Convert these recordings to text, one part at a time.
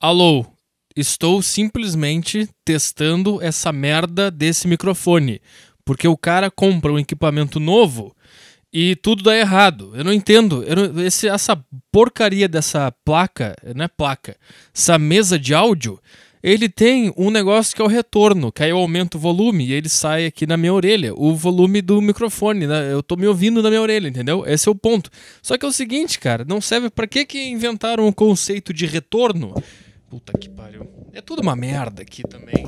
Alô, estou simplesmente testando essa merda desse microfone. Porque o cara compra um equipamento novo e tudo dá errado. Eu não entendo. Eu não- esse, essa porcaria dessa placa, não é placa, essa mesa de áudio, ele tem um negócio que é o retorno, que aí eu aumento o volume e ele sai aqui na minha orelha, o volume do microfone, né? Eu tô me ouvindo na minha orelha, entendeu? Esse é o ponto. Só que é o seguinte, cara, não serve pra que que inventaram o conceito de retorno? Puta que pariu. É tudo uma merda aqui também.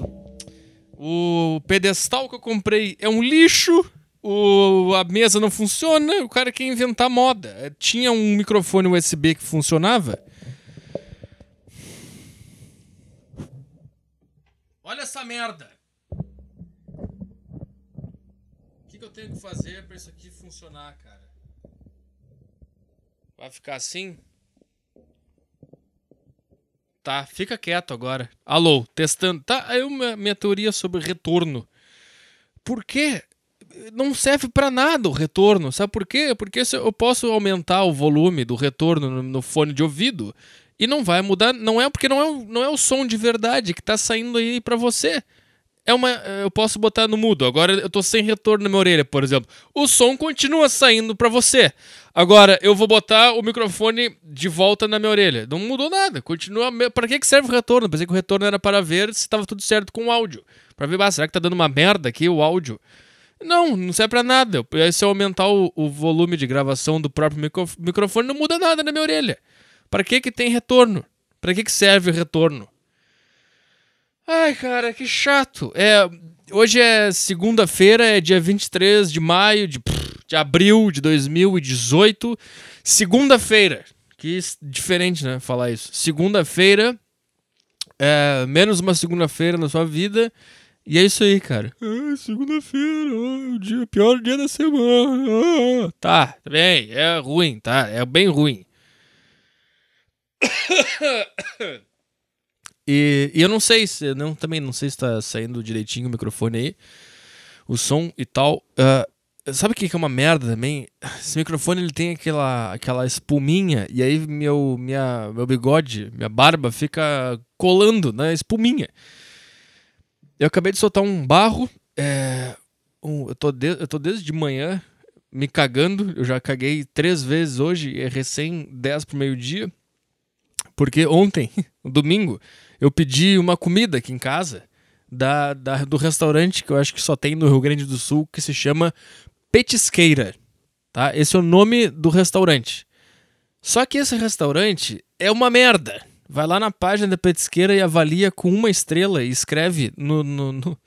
O pedestal que eu comprei é um lixo. O, a mesa não funciona. O cara quer inventar moda. Tinha um microfone USB que funcionava. Olha essa merda. O que, que eu tenho que fazer pra isso aqui funcionar, cara? Vai ficar assim? Tá, fica quieto agora. Alô, testando. Tá, aí uma minha teoria sobre retorno. Por quê? Não serve pra nada o retorno. Sabe por quê? Porque eu posso aumentar o volume do retorno no, fone de ouvido e não vai mudar. Não é porque não é, não é o som de verdade que tá saindo aí pra você. É uma, eu posso botar no mudo. Agora eu tô sem retorno na minha orelha, por exemplo. O som continua saindo pra você. Agora eu vou botar o microfone de volta na minha orelha. Não mudou nada. Continua. Pra que que serve o retorno? Pensei que o retorno era para ver se tava tudo certo com o áudio. Pra ver, ah, será que tá dando uma merda aqui o áudio? Não, não serve pra nada. Se eu aumentar o, o volume de gravação do próprio micro- microfone, não muda nada na minha orelha. Pra que que tem retorno? Pra que que serve o retorno? Ai, cara, que chato. É, hoje é segunda-feira, é dia 23 de maio de, de abril de 2018. Segunda-feira. Que diferente, né, falar isso. Segunda-feira, é, menos uma segunda-feira na sua vida. E é isso aí, cara. Ah, segunda-feira, o dia, pior dia da semana. ah. Tá, tá bem, é ruim, tá? É bem ruim. E, e eu não sei se. Não, também não sei se tá saindo direitinho o microfone aí. O som e tal. Ah, sabe o que que é uma merda também? Esse microfone ele tem aquela, aquela espuminha. E aí meu, minha, meu bigode, minha barba fica colando na espuminha. Eu acabei de soltar um barro. é, um- eu, tô de- eu tô desde de manhã me cagando. Eu já caguei três vezes hoje. É recém 10 pro meio-dia. Porque ontem, domingo, eu pedi uma comida aqui em casa da, da- do restaurante que eu acho que só tem no Rio Grande do Sul, que se chama Petisqueira. Tá? Esse é o nome do restaurante. Só que esse restaurante é uma merda. Vai lá na página da Petisqueira e avalia com uma estrela e escreve no. no- no-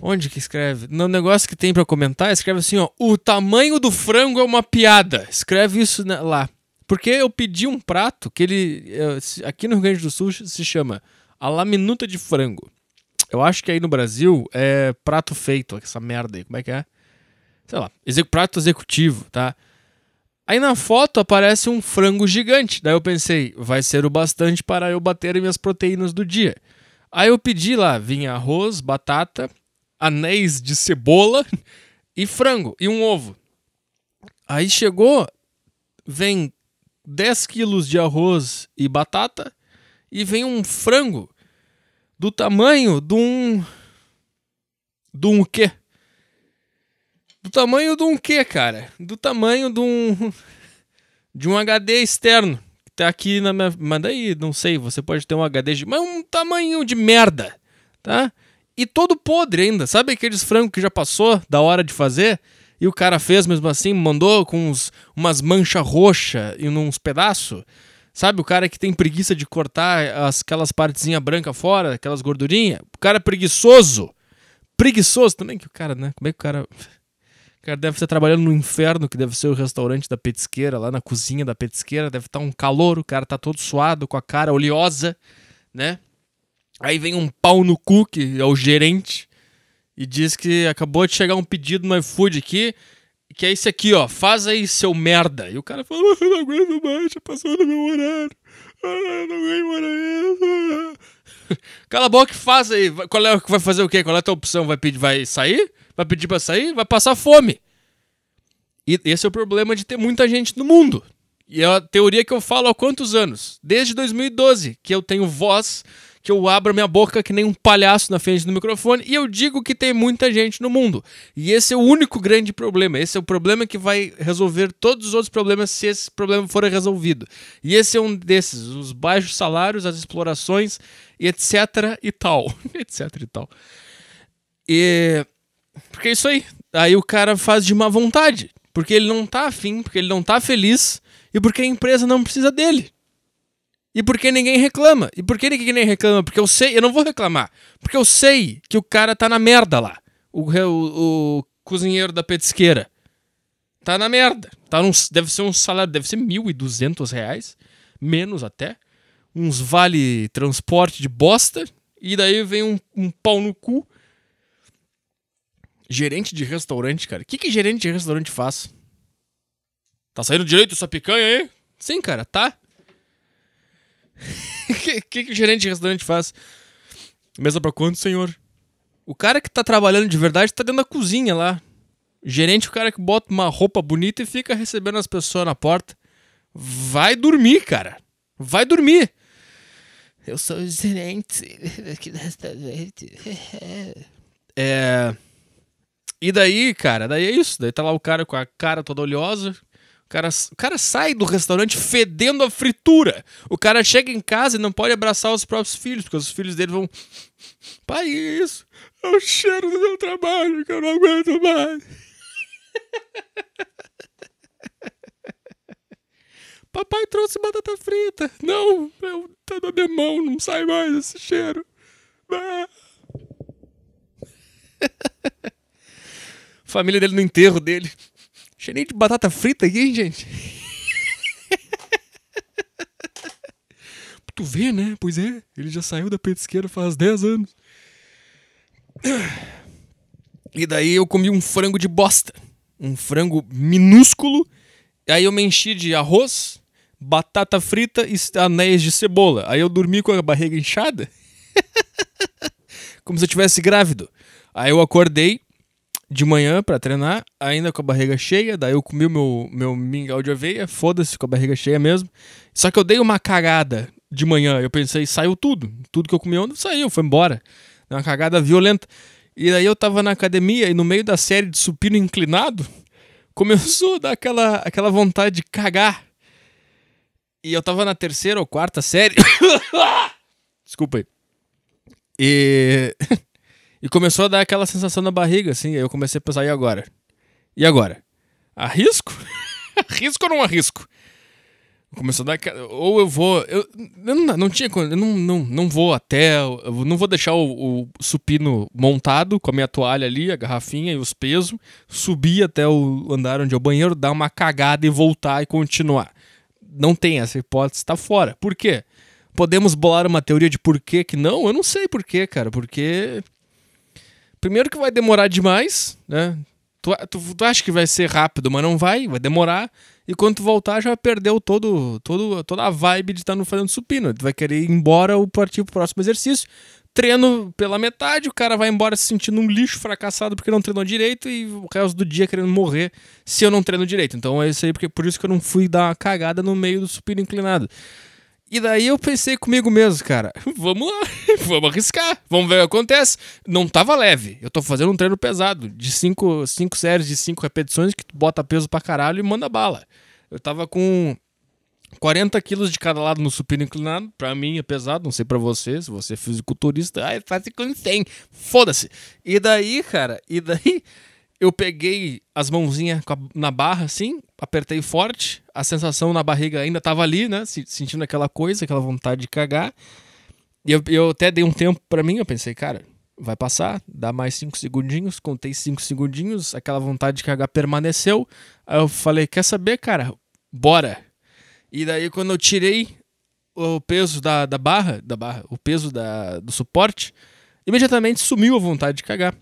Onde que escreve? No negócio que tem pra comentar, escreve assim, ó. O tamanho do frango é uma piada. Escreve isso na- lá. Porque eu pedi um prato que ele. eh, Aqui no Rio Grande do Sul se chama a laminuta de frango. Eu acho que aí no Brasil é prato feito, essa merda aí. Como é que é? Sei lá, exec- prato executivo, tá? Aí na foto aparece um frango gigante. Daí eu pensei, vai ser o bastante para eu bater minhas proteínas do dia. Aí eu pedi lá, vinha arroz, batata, anéis de cebola e frango e um ovo. Aí chegou, vem 10 quilos de arroz e batata e vem um frango do tamanho de um. De um quê? Do tamanho de um quê, cara? Do tamanho de um. De um HD externo. Que tá aqui na minha. Mas daí, não sei, você pode ter um HD. De... Mas um tamanho de merda, tá? E todo podre ainda. Sabe aqueles frangos que já passou da hora de fazer? E o cara fez mesmo assim, mandou com uns, umas manchas roxas e uns pedaços. Sabe o cara que tem preguiça de cortar as, aquelas partezinhas brancas fora, aquelas gordurinhas? O cara preguiçoso. Preguiçoso também, que o cara, né? Como é que o cara. O cara deve estar trabalhando no inferno, que deve ser o restaurante da petisqueira, lá na cozinha da petisqueira. Deve estar um calor, o cara tá todo suado, com a cara oleosa, né? Aí vem um pau no cu, que é o gerente, e diz que acabou de chegar um pedido no iFood aqui, que é esse aqui, ó. Faz aí, seu merda. E o cara fala, "Ah, eu não aguento mais, já passou do meu horário. Ah, não ganho hora extra." Cala a boca e faz aí. Qual é, vai fazer o quê? Qual é a tua opção? Vai pedir, vai sair? Vai pedir pra sair? Vai passar fome. E esse é o problema de ter muita gente no mundo. E é a teoria que eu falo há quantos anos? Desde 2012, que eu tenho voz, que eu abro minha boca que nem um palhaço na frente do microfone e eu digo que tem muita gente no mundo. E esse é o único grande problema. Esse é o problema que vai resolver todos os outros problemas se esse problema for resolvido. E esse é um desses: os baixos salários, as explorações, etc. e tal. etc e tal. E. Porque é isso aí. Aí o cara faz de má vontade. Porque ele não tá afim, porque ele não tá feliz e porque a empresa não precisa dele. E porque ninguém reclama. E por que ninguém reclama? Porque eu sei, eu não vou reclamar. Porque eu sei que o cara tá na merda lá. O, o, o cozinheiro da petisqueira. Tá na merda. Tá num, deve ser um salário, deve ser 1.200 reais. Menos até. Uns vale transporte de bosta. E daí vem um, um pau no cu Gerente de restaurante, cara. O que, que gerente de restaurante faz? Tá saindo direito essa picanha aí? Sim, cara, tá. O que, que, o gerente de restaurante faz? Mesa pra quanto, senhor? O cara que tá trabalhando de verdade tá dentro da cozinha lá. gerente, o cara que bota uma roupa bonita e fica recebendo as pessoas na porta. Vai dormir, cara. Vai dormir. Eu sou o gerente aqui do restaurante. É. E daí, cara, daí é isso. Daí tá lá o cara com a cara toda oleosa. Cara, o cara sai do restaurante fedendo a fritura. O cara chega em casa e não pode abraçar os próprios filhos, porque os filhos dele vão. Pai, isso é o cheiro do meu trabalho que eu não aguento mais. Papai trouxe batata frita. Não, eu, tá na minha mão, não sai mais esse cheiro. Família dele no enterro dele. Cheirinho de batata frita aqui, hein, gente? tu vê, né? Pois é, ele já saiu da petisqueira faz 10 anos. E daí eu comi um frango de bosta. Um frango minúsculo. Aí eu me enchi de arroz, batata frita e anéis de cebola. Aí eu dormi com a barriga inchada. Como se eu tivesse grávido. Aí eu acordei, de manhã para treinar, ainda com a barriga cheia, daí eu comi o meu, meu mingau de aveia, foda-se com a barriga cheia mesmo. Só que eu dei uma cagada de manhã, eu pensei, saiu tudo. Tudo que eu comi ontem saiu, foi embora. Deu uma cagada violenta. E daí eu tava na academia e no meio da série de supino inclinado, começou a dar aquela, aquela vontade de cagar. E eu tava na terceira ou quarta série. Desculpa aí. E E começou a dar aquela sensação na barriga, assim. Eu comecei a pensar, e agora? E agora? Arrisco? arrisco ou não arrisco? Começou a dar. Ou eu vou. Eu, eu não, não tinha. Eu não, não, não vou até. Eu não vou deixar o, o, supino montado com a minha toalha ali, a garrafinha e os pesos. Subir até o andar onde é o banheiro, dar uma cagada e voltar e continuar. Não tem essa hipótese, tá fora. Por quê? Podemos bolar uma teoria de por que que não? Eu não sei por quê, cara. Porque Primeiro que vai demorar demais, né? Tu, tu, tu, acha que vai ser rápido, mas não vai, vai demorar. E quando tu voltar, já perdeu todo, todo, toda a vibe de estar no fazendo supino. Tu vai querer ir embora ou partir pro próximo exercício. Treino pela metade, o cara vai embora se sentindo um lixo fracassado porque não treinou direito e o resto do dia querendo morrer se eu não treino direito. Então é isso aí, porque por isso que eu não fui dar uma cagada no meio do supino inclinado. E daí eu pensei comigo mesmo, cara, vamos lá, vamos arriscar, vamos ver o que acontece. Não tava leve, eu tô fazendo um treino pesado, de cinco, cinco séries de cinco repetições, que tu bota peso pra caralho e manda bala. Eu tava com 40 quilos de cada lado no supino inclinado, pra mim é pesado, não sei pra você, se você é fisiculturista, ai, faz com 100, foda-se. E daí, cara, e daí eu peguei as mãozinhas na barra assim, apertei forte, a sensação na barriga ainda tava ali, né? Sentindo aquela coisa, aquela vontade de cagar. E eu, eu até dei um tempo para mim, eu pensei, cara, vai passar, dá mais cinco segundinhos, contei cinco segundinhos, aquela vontade de cagar permaneceu. Aí eu falei, quer saber, cara? Bora! E daí quando eu tirei o peso da, da barra, da barra, o peso da, do suporte, imediatamente sumiu a vontade de cagar.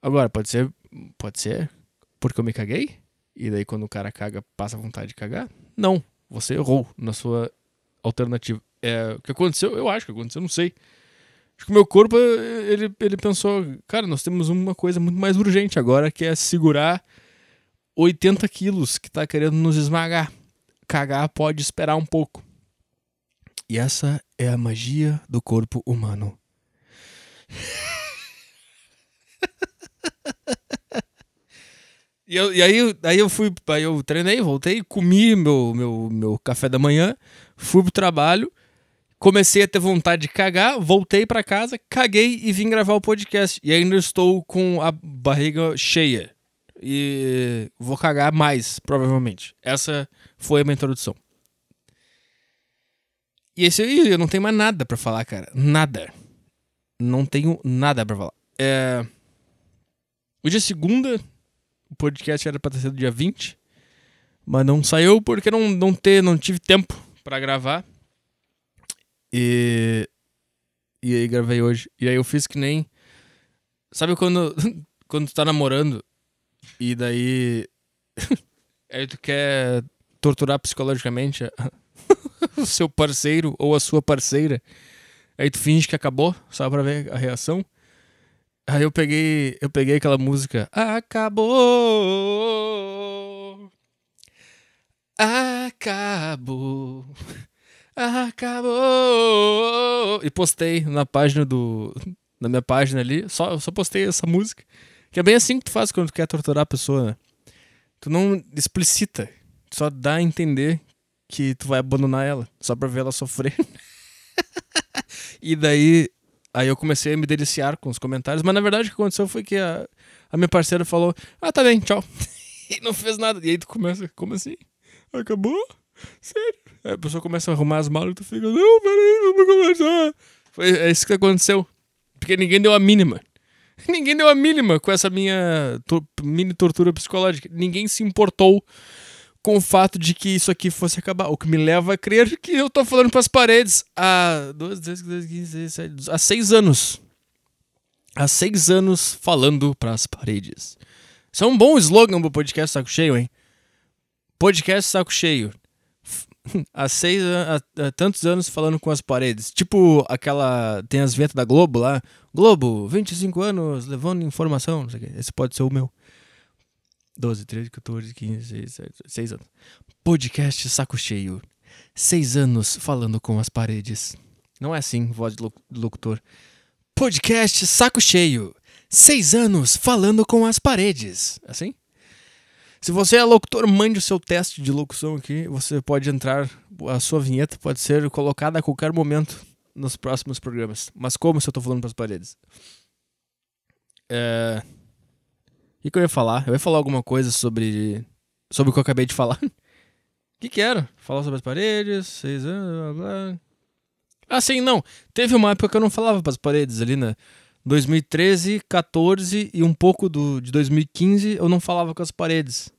Agora, pode ser, pode ser porque eu me caguei? E daí quando o cara caga, passa a vontade de cagar? Não, você errou na sua alternativa. É, o que aconteceu? Eu acho que aconteceu, não sei. Acho que o meu corpo, ele, ele pensou, cara, nós temos uma coisa muito mais urgente agora, que é segurar 80 quilos que tá querendo nos esmagar. cagar pode esperar um pouco. E essa é a magia do corpo humano. e, eu, e aí, aí eu fui, aí eu treinei, voltei, comi meu, meu, meu café da manhã, fui pro trabalho, comecei a ter vontade de cagar, voltei para casa, caguei e vim gravar o podcast. E ainda estou com a barriga cheia. E vou cagar mais, provavelmente. Essa foi a minha introdução. E esse aí, eu não tenho mais nada para falar, cara. Nada. Não tenho nada para falar. É... Hoje é segunda. O podcast era pra ter sido dia 20. Mas não saiu porque não, não, ter, não tive tempo para gravar. E. E aí gravei hoje. E aí eu fiz que nem. Sabe quando, quando tu tá namorando e daí. aí tu quer torturar psicologicamente o seu parceiro ou a sua parceira. Aí tu finge que acabou, só pra ver a reação. Aí eu peguei, eu peguei aquela música. Acabou. Acabou. Acabou. E postei na página do na minha página ali, só só postei essa música. Que é bem assim que tu faz quando tu quer torturar a pessoa, né? Tu não explicita, só dá a entender que tu vai abandonar ela, só pra ver ela sofrer. e daí, aí eu comecei a me deliciar com os comentários, mas na verdade o que aconteceu foi que a, a minha parceira falou: Ah, tá bem, tchau. e não fez nada. E aí tu começa, como assim? Acabou? Sério? Aí a pessoa começa a arrumar as malas e tu fica: Não, peraí, vamos conversar. Foi, é isso que aconteceu. Porque ninguém deu a mínima. Ninguém deu a mínima com essa minha mini tortura psicológica. Ninguém se importou com o fato de que isso aqui fosse acabar. O que me leva a crer que eu tô falando para as paredes há, dois, dois, dois, 15, 16, há seis anos. Há seis anos falando para as paredes. Isso é um bom slogan pro podcast Saco Cheio, hein? Podcast Saco Cheio. Há seis há, há tantos anos falando com as paredes. Tipo aquela. Tem as ventas da Globo lá. Globo, 25 anos levando informação. Esse pode ser o meu. 12, 13, 14, 15, 16, 17, 6 anos. Podcast Saco Cheio. Seis anos falando com as paredes. Não é assim, voz de locutor. Podcast Saco Cheio. Seis anos falando com as paredes. Assim? Se você é locutor, mande o seu teste de locução aqui. Você pode entrar. A sua vinheta pode ser colocada a qualquer momento nos próximos programas. Mas como se eu tô falando para as paredes? É. O que, que, eu ia falar? Eu ia falar alguma coisa sobre. Sobre o que eu acabei de falar. O que, que era? Falar sobre as paredes, seis anos, blá blá. Ah, sim, não. Teve uma época que eu não falava para as paredes ali, né? 2013, 14 e um pouco do, de 2015 eu não falava com as paredes.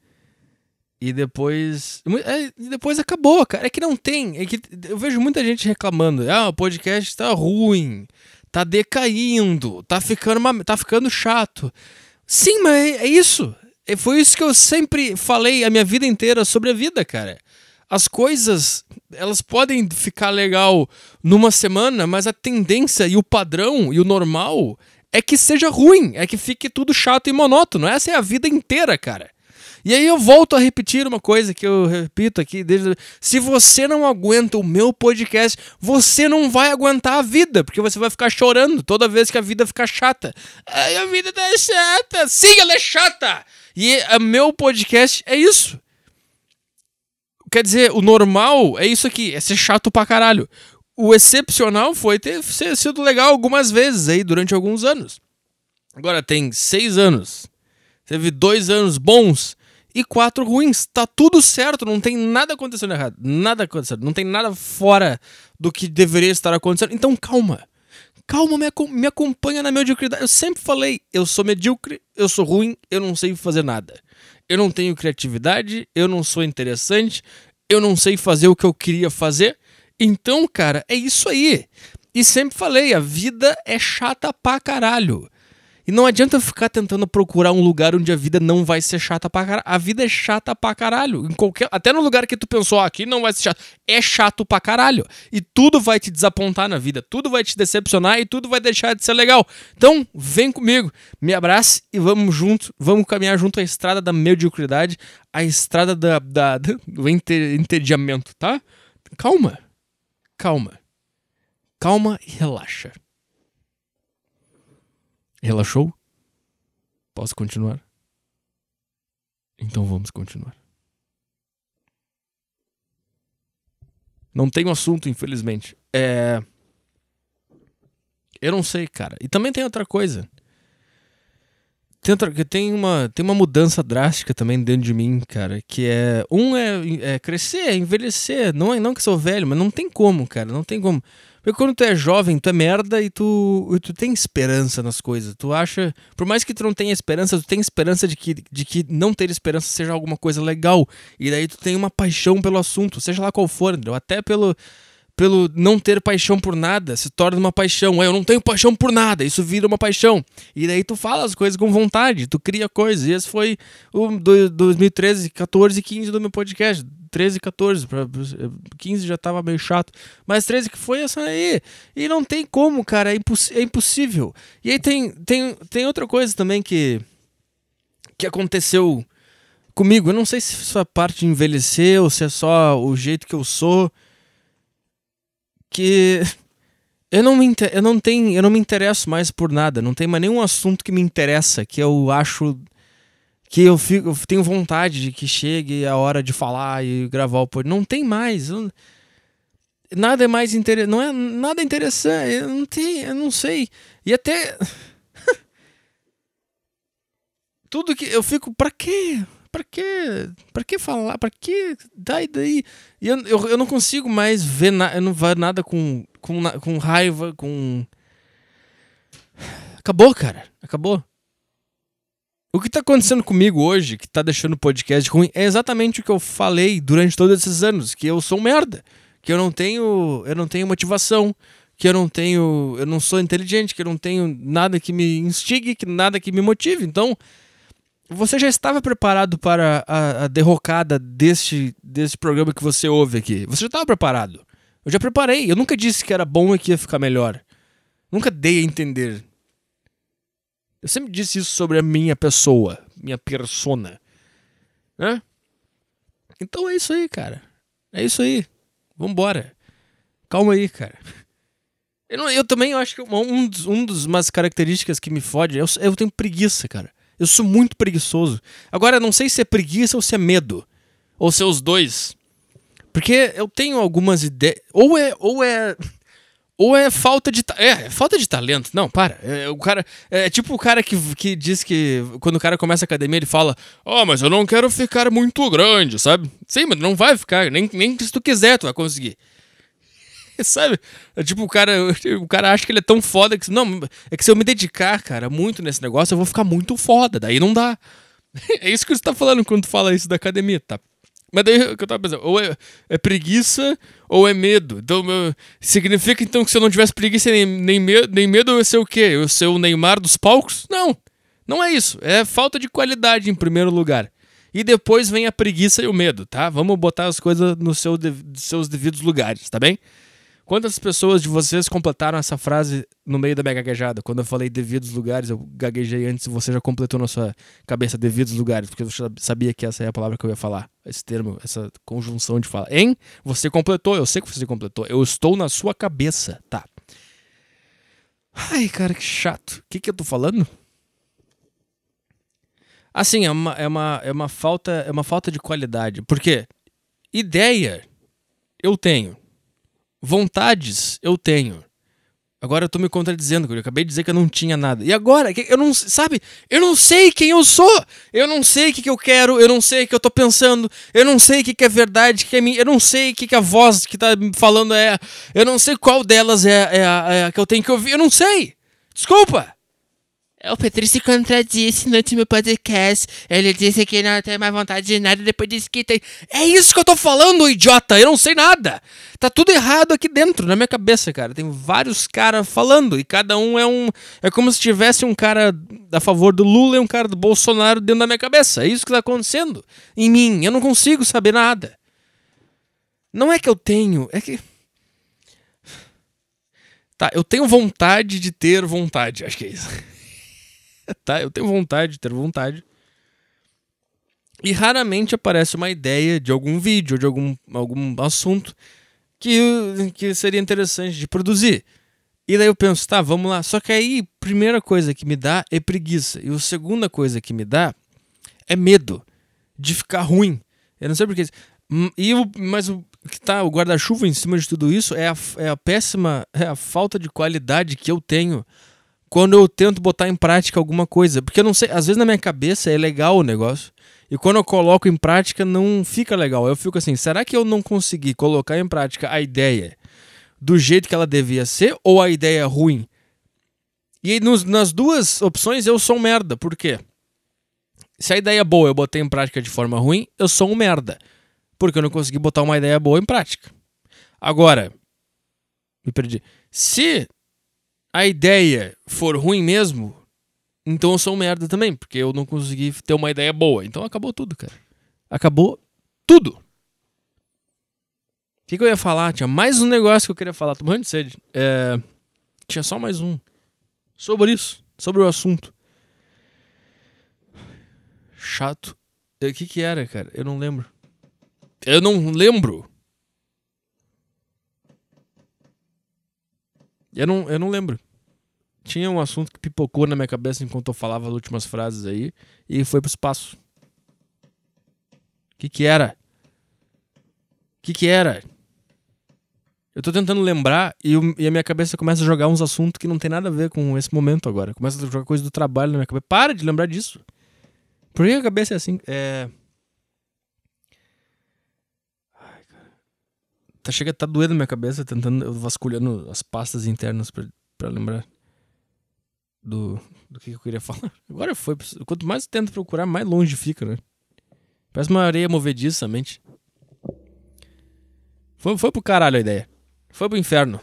E depois. É, depois acabou, cara. É que não tem. É que eu vejo muita gente reclamando. Ah, o podcast tá ruim. Tá decaindo. Tá ficando, uma, tá ficando chato. Sim, mas é, é isso. É, foi isso que eu sempre falei a minha vida inteira sobre a vida, cara. As coisas, elas podem ficar legal numa semana, mas a tendência e o padrão e o normal é que seja ruim, é que fique tudo chato e monótono. Essa é a vida inteira, cara. E aí eu volto a repetir uma coisa que eu repito aqui desde se você não aguenta o meu podcast, você não vai aguentar a vida, porque você vai ficar chorando toda vez que a vida ficar chata. Ai, a vida tá chata. Sim, ela é chata. E o meu podcast é isso. Quer dizer, o normal é isso aqui, é ser chato pra caralho. O excepcional foi ter sido legal algumas vezes aí durante alguns anos. Agora tem seis anos. Teve dois anos bons e quatro ruins. Tá tudo certo, não tem nada acontecendo errado. Nada acontecendo. Não tem nada fora do que deveria estar acontecendo. Então calma. Calma, me, me acompanha na mediocridade. Eu sempre falei, eu sou medíocre, eu sou ruim, eu não sei fazer nada. Eu não tenho criatividade, eu não sou interessante, eu não sei fazer o que eu queria fazer. Então, cara, é isso aí. E sempre falei, a vida é chata pra caralho. E não adianta ficar tentando procurar um lugar onde a vida não vai ser chata pra caralho. A vida é chata pra caralho. Em qualquer, até no lugar que tu pensou, ah, aqui não vai ser chato. É chato pra caralho. E tudo vai te desapontar na vida. Tudo vai te decepcionar e tudo vai deixar de ser legal. Então, vem comigo, me abrace e vamos junto. Vamos caminhar junto à estrada da mediocridade, a estrada da, da, do entediamento, tá? Calma. Calma. Calma e relaxa. Relaxou? Posso continuar? Então vamos continuar. Não tenho assunto, infelizmente. É. Eu não sei, cara. E também tem outra coisa. Tem, outra, tem, uma, tem uma mudança drástica também dentro de mim, cara. Que é. Um é, é crescer, é envelhecer. Não é não que sou velho, mas não tem como, cara. Não tem como. Porque quando tu é jovem, tu é merda e tu, tu tem esperança nas coisas. Tu acha. Por mais que tu não tenha esperança, tu tem esperança de que, de que não ter esperança seja alguma coisa legal. E daí tu tem uma paixão pelo assunto, seja lá qual for, entendeu? Até pelo pelo não ter paixão por nada, se torna uma paixão. Eu não tenho paixão por nada, isso vira uma paixão. E daí tu fala as coisas com vontade, tu cria coisas. E esse foi o do, 2013, 14 e 15 do meu podcast. 13 e 14, pra, 15 já tava meio chato, mas 13 que foi essa aí. E não tem como, cara, é, imposs é impossível. E aí tem, tem, tem outra coisa também que, que aconteceu comigo. Eu não sei se isso é parte de envelhecer ou se é só o jeito que eu sou que eu não me eu não tenho, eu não me interesso mais por nada, não tem mais nenhum assunto que me interessa, que eu acho que eu fico, eu tenho vontade de que chegue a hora de falar e gravar o podcast. Não tem mais. Eu, nada é mais interessante, não é nada interessante, eu não tenho, eu não sei. E até tudo que eu fico, para quê? Pra que, pra que falar? Pra que daí daí? E eu, eu, eu não consigo mais ver nada, eu não ver nada com, com, com raiva, com. Acabou, cara. Acabou. O que tá acontecendo comigo hoje, que tá deixando o podcast ruim, é exatamente o que eu falei durante todos esses anos, que eu sou um merda, que eu não tenho, eu não tenho motivação, que eu não tenho, eu não sou inteligente, que eu não tenho nada que me instigue, que nada que me motive. Então, você já estava preparado para a, a derrocada deste, deste programa que você ouve aqui? Você já estava preparado? Eu já preparei. Eu nunca disse que era bom e que ia ficar melhor. Nunca dei a entender. Eu sempre disse isso sobre a minha pessoa, minha persona. Né? Então é isso aí, cara. É isso aí. Vambora. Calma aí, cara. Eu, não, eu também acho que um dos, um dos umas características que me fode, eu, eu tenho preguiça, cara. Eu sou muito preguiçoso. Agora, não sei se é preguiça ou se é medo. Ou se é os dois. Porque eu tenho algumas ideias. Ou é. Ou é. Ou é falta de. É, é falta de talento. Não, para. É, o cara. É tipo o cara que, que diz que. Quando o cara começa a academia, ele fala: Ó, oh, mas eu não quero ficar muito grande, sabe? Sim, mas não vai ficar. Nem, nem se tu quiser, tu vai conseguir. Sabe? É tipo, o cara, o cara acha que ele é tão foda que. Não, é que se eu me dedicar, cara, muito nesse negócio, eu vou ficar muito foda. Daí não dá. É isso que você tá falando quando tu fala isso da academia, tá? Mas daí o que eu tava pensando, ou é, é preguiça ou é medo. Então, significa então que se eu não tivesse preguiça nem, nem, medo, nem medo, eu ia ser o quê? Eu ia ser o Neymar dos palcos? Não, não é isso. É falta de qualidade em primeiro lugar. E depois vem a preguiça e o medo, tá? Vamos botar as coisas nos seu, seus devidos lugares, tá bem? Quantas pessoas de vocês completaram essa frase no meio da minha gaguejada? Quando eu falei devidos lugares, eu gaguejei antes e você já completou na sua cabeça devidos lugares, porque eu sabia que essa é a palavra que eu ia falar. Esse termo, essa conjunção de fala. Hein? Você completou, eu sei que você completou. Eu estou na sua cabeça, tá? Ai, cara, que chato. O que, que eu tô falando? Assim, é uma, é, uma, é uma falta é uma falta de qualidade. Porque ideia eu tenho. Vontades eu tenho. Agora eu tô me contradizendo, eu acabei de dizer que eu não tinha nada. E agora? Eu não, sabe? Eu não sei quem eu sou. Eu não sei o que, que eu quero, eu não sei o que eu tô pensando, eu não sei o que, que é verdade, que é minha, eu não sei o que, que a voz que tá falando é. Eu não sei qual delas é, é, é a que eu tenho que ouvir, eu não sei. Desculpa. O Petri se contradisse no último podcast. Ele disse que não tem mais vontade de nada, depois disse que tem. É isso que eu tô falando, idiota! Eu não sei nada! Tá tudo errado aqui dentro, na minha cabeça, cara. Tem vários caras falando, e cada um é um. É como se tivesse um cara a favor do Lula e um cara do Bolsonaro dentro da minha cabeça. É isso que tá acontecendo em mim. Eu não consigo saber nada. Não é que eu tenho, é que. Tá, eu tenho vontade de ter vontade, acho que é isso. tá? Eu tenho vontade de ter vontade. E raramente aparece uma ideia de algum vídeo, de algum, algum assunto que, que seria interessante de produzir. E daí eu penso, tá, vamos lá. Só que aí, primeira coisa que me dá é preguiça. E a segunda coisa que me dá é medo de ficar ruim. Eu não sei porquê. Hum, e mas o que tá, o guarda-chuva em cima de tudo isso é a, é a péssima, é a falta de qualidade que eu tenho quando eu tento botar em prática alguma coisa. Porque eu não sei, às vezes na minha cabeça é legal o negócio. E quando eu coloco em prática não fica legal. Eu fico assim, será que eu não consegui colocar em prática a ideia do jeito que ela devia ser ou a ideia ruim? E aí, nos, nas duas opções eu sou um merda. Por quê? Se a ideia é boa eu botei em prática de forma ruim, eu sou um merda. Porque eu não consegui botar uma ideia boa em prática. Agora, me perdi. Se a ideia for ruim mesmo, então eu sou um merda também, porque eu não consegui ter uma ideia boa. Então acabou tudo, cara. Acabou tudo. O que, que, eu ia falar? Tinha mais um negócio que eu queria falar. Tô morrendo de sede. É... Tinha só mais um. Sobre isso. Sobre o assunto. Chato. O que que era, cara? Eu não lembro. Eu não lembro. Eu não, eu não lembro. Tinha um assunto que pipocou na minha cabeça enquanto eu falava as últimas frases aí e foi pro espaço. O que que era? O que que era? Eu tô tentando lembrar e, e, a minha cabeça começa a jogar uns assuntos que não tem nada a ver com esse momento agora. Começa a jogar coisa do trabalho na minha cabeça. Para de lembrar disso. Por que a cabeça é assim? É... Tá, chega, tá doendo minha cabeça, tentando, eu vasculhando as pastas internas para lembrar do, do que eu queria falar. Agora foi. Quanto mais eu tento procurar, mais longe fica, né? Parece uma areia movediça mente. Foi, foi pro caralho a ideia. Foi pro inferno.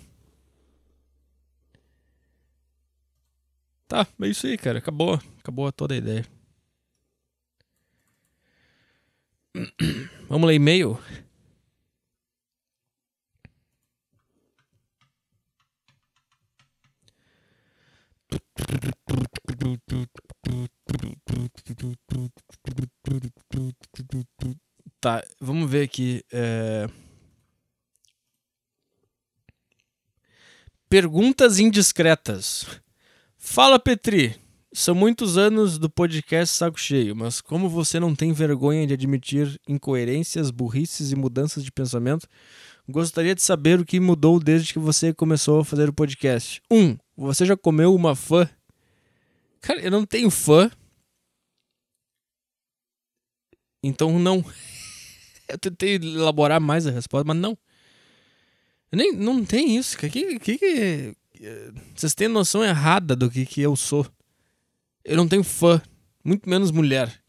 Tá, é isso aí, cara. Acabou. Acabou toda a ideia. Vamos ler e-mail? Tá, vamos ver aqui. É... Perguntas indiscretas. Fala, Petri. São muitos anos do podcast Saco Cheio, mas como você não tem vergonha de admitir incoerências, burrices e mudanças de pensamento, gostaria de saber o que mudou desde que você começou a fazer o podcast. 1. Um, você já comeu uma fã? Cara, eu não tenho fã. Então não. Eu tentei elaborar mais a resposta, mas não. Eu nem, não tem isso. Que, que, que, vocês têm noção errada do que, que eu sou. Eu não tenho fã. Muito menos mulher.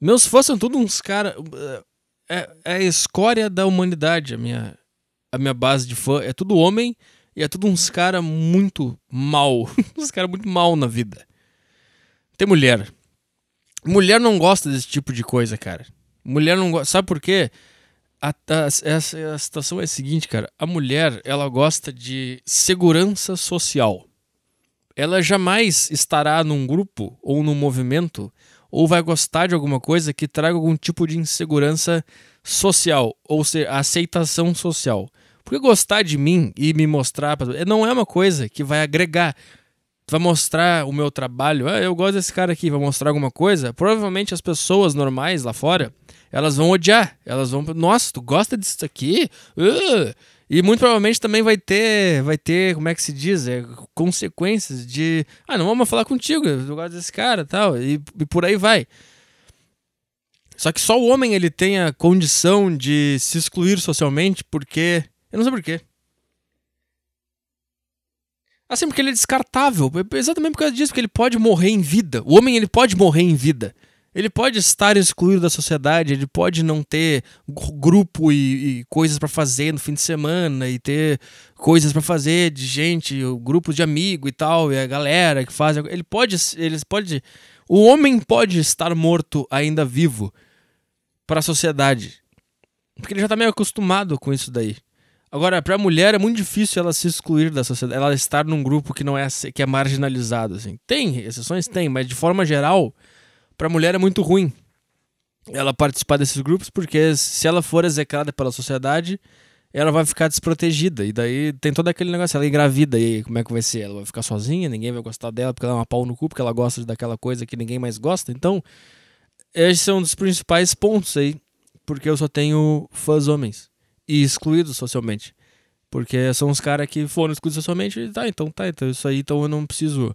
Meus fãs são todos uns caras. É, é a escória da humanidade, a minha, a minha base de fã. É tudo homem e é tudo uns caras muito mal. uns caras muito mal na vida. Tem mulher. Mulher não gosta desse tipo de coisa, cara. Mulher não gosta. Sabe por quê? A, a, essa, a situação é a seguinte, cara. A mulher, ela gosta de segurança social. Ela jamais estará num grupo ou num movimento ou vai gostar de alguma coisa que traga algum tipo de insegurança social, ou seja, aceitação social. Porque gostar de mim e me mostrar não é uma coisa que vai agregar. Vai mostrar o meu trabalho. Ah, eu gosto desse cara aqui, vai mostrar alguma coisa. Provavelmente as pessoas normais lá fora, elas vão odiar. Elas vão, nossa, tu gosta disso aqui? Uh! E muito provavelmente também vai ter, vai ter, como é que se diz, é, consequências de, ah, não vamos falar contigo, eu gosto desse cara, tal, e, e por aí vai. Só que só o homem ele tem a condição de se excluir socialmente porque eu não sei porquê. Assim, porque ele é descartável. Exatamente por causa disso, porque ele pode morrer em vida. O homem, ele pode morrer em vida. Ele pode estar excluído da sociedade, ele pode não ter grupo e, e coisas para fazer no fim de semana e ter coisas para fazer de gente, grupos de amigo e tal, e a galera que faz. Ele pode, ele pode, o homem pode estar morto ainda vivo para a sociedade, porque ele já tá meio acostumado com isso daí. Agora, para a mulher é muito difícil ela se excluir da sociedade, ela estar num grupo que não é que é marginalizado assim. Tem exceções, tem, mas de forma geral para a mulher é muito ruim ela participar desses grupos, porque se ela for execrada pela sociedade, ela vai ficar desprotegida. E daí tem todo aquele negócio, ela engravida, e aí como é que vai ser? Ela vai ficar sozinha, ninguém vai gostar dela porque ela é uma pau no cu, porque ela gosta daquela coisa que ninguém mais gosta. Então, esse é um dos principais pontos aí, porque eu só tenho fãs homens e excluídos socialmente. Porque são os caras que foram excluídos socialmente, e tá, então tá, então isso aí, então eu não preciso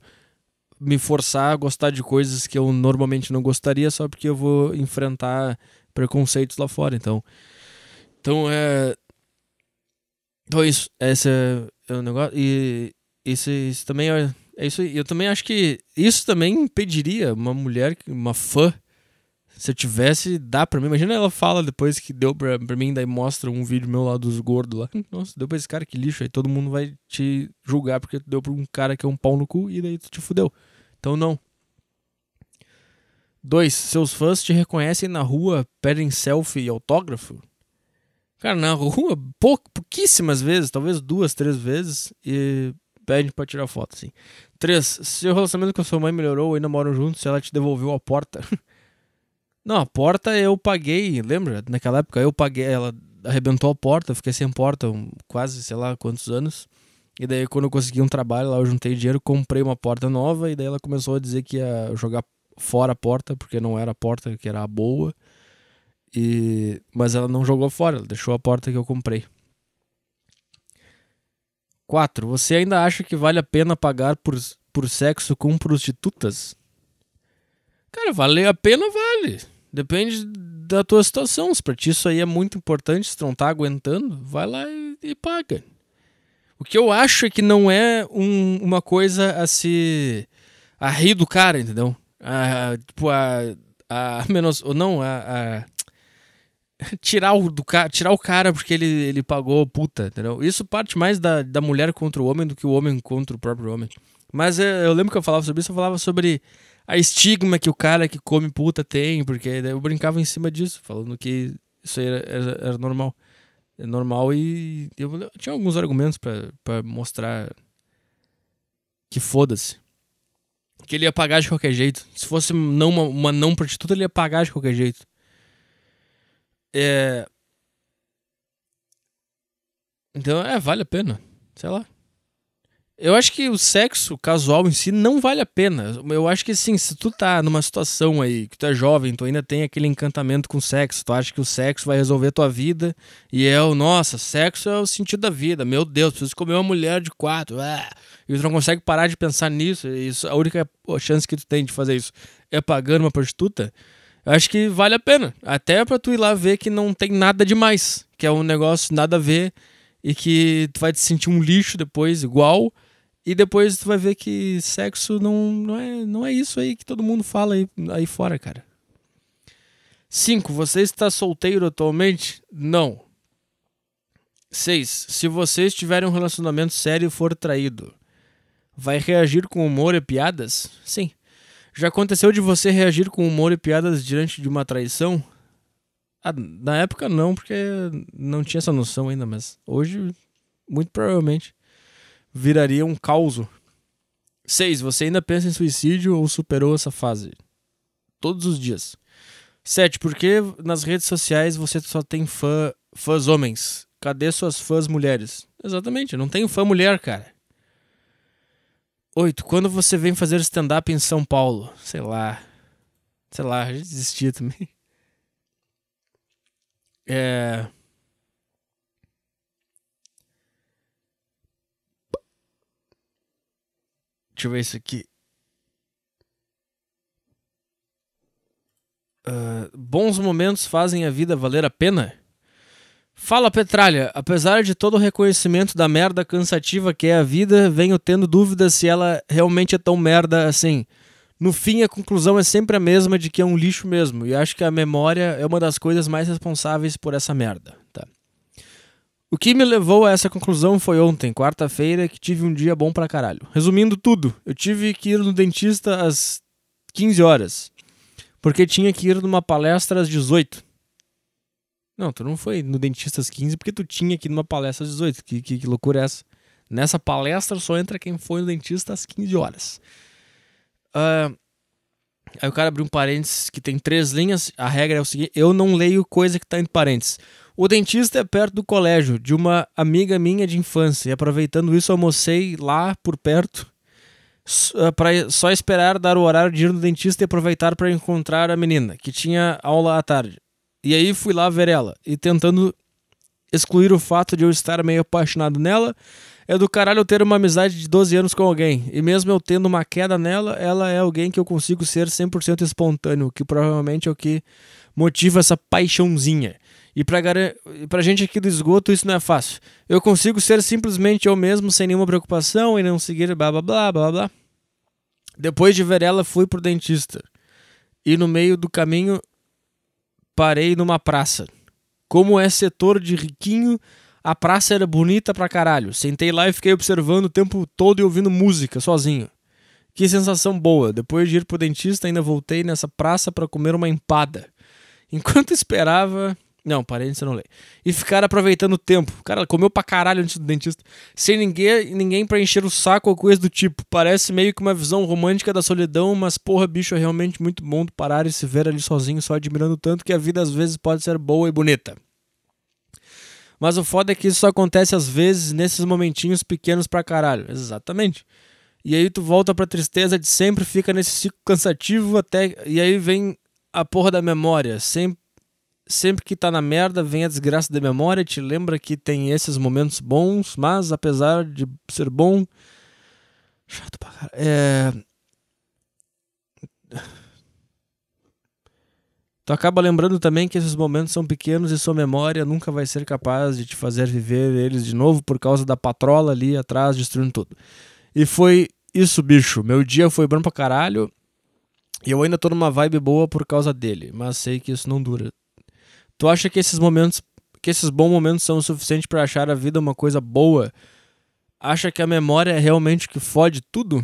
me forçar a gostar de coisas que eu normalmente não gostaria só porque eu vou enfrentar preconceitos lá fora. Então, então é. Então, isso. Esse é, é o negócio. E isso, isso também é, é isso. Eu também acho que isso também impediria uma mulher, uma fã. Se eu tivesse, dá pra mim. Imagina ela fala depois que deu pra, pra mim, daí mostra um vídeo meu lá dos gordos lá. Nossa, deu pra esse cara que lixo. Aí todo mundo vai te julgar porque deu pra um cara que é um pau no cu e daí tu te fudeu. Então não. 2. Seus fãs te reconhecem na rua, pedem selfie e autógrafo? Cara, na rua, pou, pouquíssimas vezes, talvez duas, três vezes, e pedem pra tirar foto, assim. 3. Se o relacionamento com a sua mãe melhorou ou ainda moram juntos, se ela te devolveu a porta. Não, a porta eu paguei, lembra? Naquela época eu paguei, ela arrebentou a porta, fiquei sem porta quase, sei lá, quantos anos. E daí, quando eu consegui um trabalho lá, eu juntei dinheiro, comprei uma porta nova. E daí ela começou a dizer que ia jogar fora a porta, porque não era a porta que era a boa. E... Mas ela não jogou fora, ela deixou a porta que eu comprei. 4. Você ainda acha que vale a pena pagar por, por sexo com prostitutas? Cara, vale a pena, vale. Depende da tua situação. Se pra ti isso aí é muito importante, se tu não tá aguentando, vai lá e, e paga. O que eu acho é que não é um, uma coisa a se. a rir do cara, entendeu? A, tipo, a. a menos. Ou não, a. a tirar o, do, tirar o cara porque ele, ele pagou puta, entendeu? Isso parte mais da, da mulher contra o homem do que o homem contra o próprio homem. Mas eu, eu lembro que eu falava sobre isso, eu falava sobre a estigma que o cara que come puta tem, porque eu brincava em cima disso, falando que isso era, era, era normal é normal e eu, eu tinha alguns argumentos para mostrar que foda-se. Que ele ia pagar de qualquer jeito. Se fosse não uma, uma não prostituta, ele ia pagar de qualquer jeito. É... Então, é, vale a pena. Sei lá. Eu acho que o sexo casual em si não vale a pena. Eu acho que assim, se tu tá numa situação aí, que tu é jovem, tu ainda tem aquele encantamento com sexo, tu acha que o sexo vai resolver tua vida e é o, nossa, sexo é o sentido da vida. Meu Deus, preciso comer uma mulher de quatro. Ah, e tu não consegue parar de pensar nisso. Isso, a única chance que tu tem de fazer isso é pagando uma prostituta. Eu acho que vale a pena. Até pra tu ir lá ver que não tem nada demais. Que é um negócio nada a ver e que tu vai te sentir um lixo depois, igual e depois tu vai ver que sexo não, não, é, não é isso aí que todo mundo fala aí, aí fora, cara. 5. Você está solteiro atualmente? Não. 6. Se você estiver em um relacionamento sério e for traído, vai reagir com humor e piadas? Sim. Já aconteceu de você reagir com humor e piadas diante de uma traição? Ah, na época não, porque não tinha essa noção ainda, mas hoje, muito provavelmente viraria um caos. 6. Você ainda pensa em suicídio ou superou essa fase? Todos os dias. 7. Por que nas redes sociais você só tem fã, fãs homens? Cadê suas fãs mulheres? Exatamente, não tenho fã mulher, cara. 8. Quando você vem fazer stand-up em São Paulo? Sei lá. Sei lá, a gente desistia também. É. Deixa eu ver isso aqui. Uh, bons momentos fazem a vida valer a pena? Fala Petralha, apesar de todo o reconhecimento da merda cansativa que é a vida, venho tendo dúvidas se ela realmente é tão merda assim. No fim, a conclusão é sempre a mesma de que é um lixo mesmo, e acho que a memória é uma das coisas mais responsáveis por essa merda. O que me levou a essa conclusão foi ontem, quarta-feira, que tive um dia bom pra caralho. Resumindo tudo, eu tive que ir no dentista às 15 horas, porque tinha que ir numa palestra às 18. Não, tu não foi no dentista às 15 porque tu tinha que ir numa palestra às 18. Que, que, que loucura é essa? Nessa palestra só entra quem foi no dentista às 15 horas. Uh, aí o cara abriu um parênteses que tem três linhas. A regra é o seguinte: eu não leio coisa que tá entre parênteses. O dentista é perto do colégio de uma amiga minha de infância. E aproveitando isso, almocei lá por perto. Uh, para só esperar dar o horário de ir no dentista e aproveitar para encontrar a menina, que tinha aula à tarde. E aí fui lá ver ela. E tentando excluir o fato de eu estar meio apaixonado nela, é do caralho eu ter uma amizade de 12 anos com alguém. E mesmo eu tendo uma queda nela, ela é alguém que eu consigo ser 100% espontâneo, que provavelmente é o que motiva essa paixãozinha. E pra, pra gente aqui do esgoto isso não é fácil. Eu consigo ser simplesmente eu mesmo, sem nenhuma preocupação e não seguir blá blá blá blá blá. Depois de ver ela, fui pro dentista. E no meio do caminho parei numa praça. Como é setor de riquinho, a praça era bonita pra caralho. Sentei lá e fiquei observando o tempo todo e ouvindo música sozinho. Que sensação boa. Depois de ir pro dentista, ainda voltei nessa praça para comer uma empada. Enquanto esperava, não, parênteses eu não leio. E ficar aproveitando o tempo. Cara, comeu pra caralho antes do dentista. Sem ninguém, ninguém pra encher o saco ou coisa do tipo. Parece meio que uma visão romântica da solidão, mas porra, bicho, é realmente muito bom parar e se ver ali sozinho, só admirando tanto que a vida às vezes pode ser boa e bonita. Mas o foda é que isso só acontece às vezes nesses momentinhos pequenos pra caralho. Exatamente. E aí tu volta pra tristeza de sempre, fica nesse ciclo cansativo até. E aí vem a porra da memória. Sempre sempre que tá na merda, vem a desgraça da memória, te lembra que tem esses momentos bons, mas apesar de ser bom. Chato pra caralho. É. Tu acaba lembrando também que esses momentos são pequenos e sua memória nunca vai ser capaz de te fazer viver eles de novo por causa da patrola ali atrás destruindo tudo. E foi isso, bicho. Meu dia foi bom pra caralho. E eu ainda tô numa vibe boa por causa dele, mas sei que isso não dura. Tu acha que esses momentos, que esses bons momentos são o suficiente para achar a vida uma coisa boa? Acha que a memória é realmente o que fode tudo?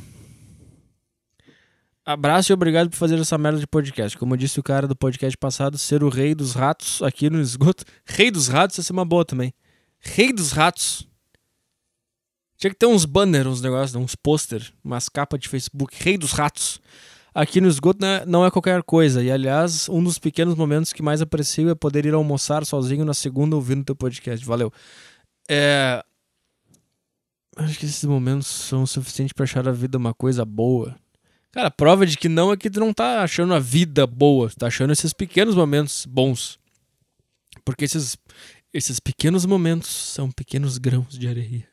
Abraço e obrigado por fazer essa merda de podcast. Como disse o cara do podcast passado, ser o rei dos ratos aqui no esgoto. Rei dos ratos ia ser uma boa também. Rei dos ratos. Tinha que ter uns banners, uns negócios, uns pôster, umas capas de Facebook. Rei dos ratos aqui no esgoto né, não é qualquer coisa. E aliás, um dos pequenos momentos que mais aprecio é poder ir almoçar sozinho na segunda ouvindo teu podcast. Valeu. É... Acho que esses momentos são o suficiente para achar a vida uma coisa boa. Cara, prova de que não é que tu não tá achando a vida boa, tu tá achando esses pequenos momentos bons. Porque esses, esses pequenos momentos são pequenos grãos de areia.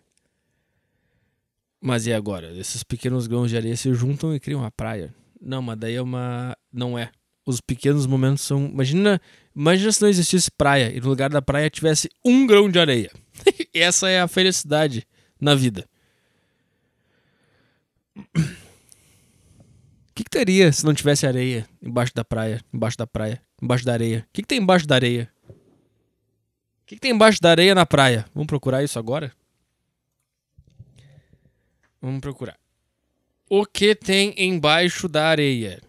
Mas e agora? Esses pequenos grãos de areia se juntam e criam uma praia. Não, mas daí é uma. Não é. Os pequenos momentos são. Imagina, imagina se não existisse praia e no lugar da praia tivesse um grão de areia. Essa é a felicidade na vida. O que, que, teria se não tivesse areia embaixo da praia, embaixo da praia, embaixo da areia? O que, que tem embaixo da areia? O que, que tem embaixo da areia na praia? Vamos procurar isso agora? Vamos procurar. O que tem embaixo da areia?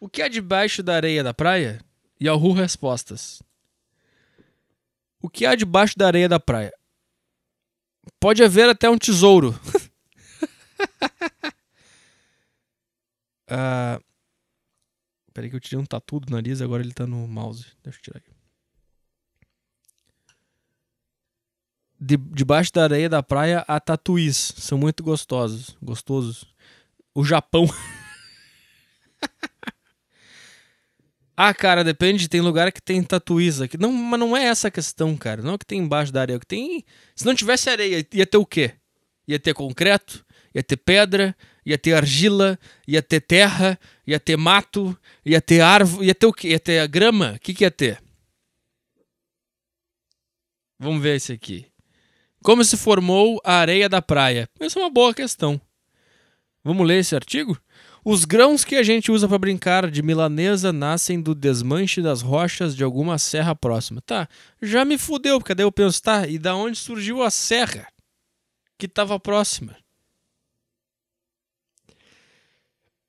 O que há debaixo da areia da praia? Yahoo Respostas. O que há debaixo da areia da praia? Pode haver até um tesouro. uh, peraí que eu tirei um tatu do nariz, agora ele tá no mouse. Deixa eu tirar aqui. de, debaixo da areia da praia há tatuís. São muito gostosos. Gostosos. O Japão. ah, cara, depende. Tem lugar que tem tatuís aqui. Não, mas não é essa a questão, cara. Não é o que tem embaixo da areia. Que tem. Se não tivesse areia, ia ter o quê? Ia ter concreto, ia ter pedra, ia ter argila, ia ter terra, ia ter mato, ia ter árvore, ia ter o quê? Ia ter a grama? O que, que ia ter? Vamos ver esse aqui. Como se formou a areia da praia? Essa é uma boa questão. Vamos ler esse artigo? Os grãos que a gente usa para brincar de milanesa nascem do desmanche das rochas de alguma serra próxima. Tá, já me fudeu, porque daí eu penso, tá, e da onde surgiu a serra que estava próxima?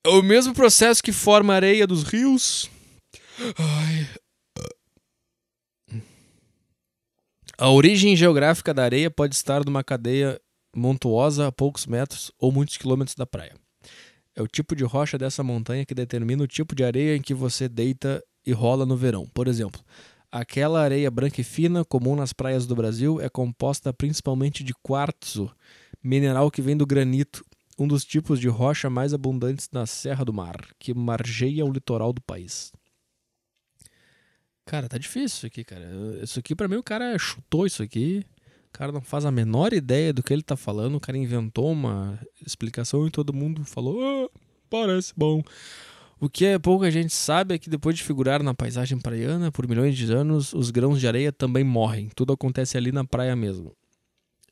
O mesmo processo que forma a areia dos rios. Ai. A origem geográfica da areia pode estar numa cadeia montuosa a poucos metros ou muitos quilômetros da praia. É o tipo de rocha dessa montanha que determina o tipo de areia em que você deita e rola no verão. Por exemplo, aquela areia branca e fina comum nas praias do Brasil é composta principalmente de quartzo, mineral que vem do granito, um dos tipos de rocha mais abundantes na Serra do Mar, que margeia o litoral do país. Cara, tá difícil isso aqui, cara. Isso aqui, para mim, o cara chutou isso aqui. O cara não faz a menor ideia do que ele tá falando. O cara inventou uma explicação e todo mundo falou: ah, parece bom. O que é pouca gente sabe é que depois de figurar na paisagem praiana por milhões de anos, os grãos de areia também morrem. Tudo acontece ali na praia mesmo.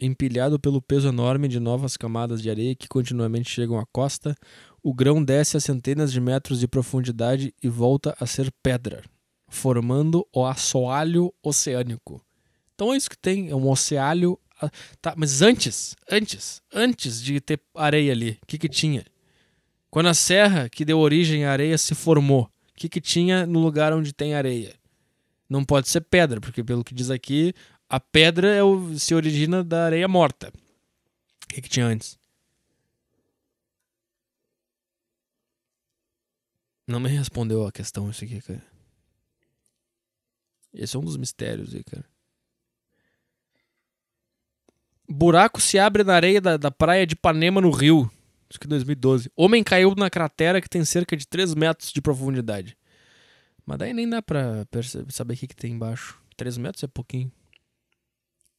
Empilhado pelo peso enorme de novas camadas de areia que continuamente chegam à costa, o grão desce a centenas de metros de profundidade e volta a ser pedra, formando o assoalho oceânico. Então é isso que tem, é um ocealho. Tá, mas antes, antes, antes de ter areia ali, o que, que tinha? Quando a serra que deu origem à areia se formou, o que, que tinha no lugar onde tem areia? Não pode ser pedra, porque pelo que diz aqui, a pedra é o, se origina da areia morta. O que, que tinha antes? Não me respondeu a questão isso aqui, cara. Esse é um dos mistérios aí, cara. Buraco se abre na areia da, da praia de Ipanema, no Rio. Acho que 2012. Homem caiu na cratera que tem cerca de 3 metros de profundidade. Mas daí nem dá pra saber o que, que tem embaixo. 3 metros é pouquinho.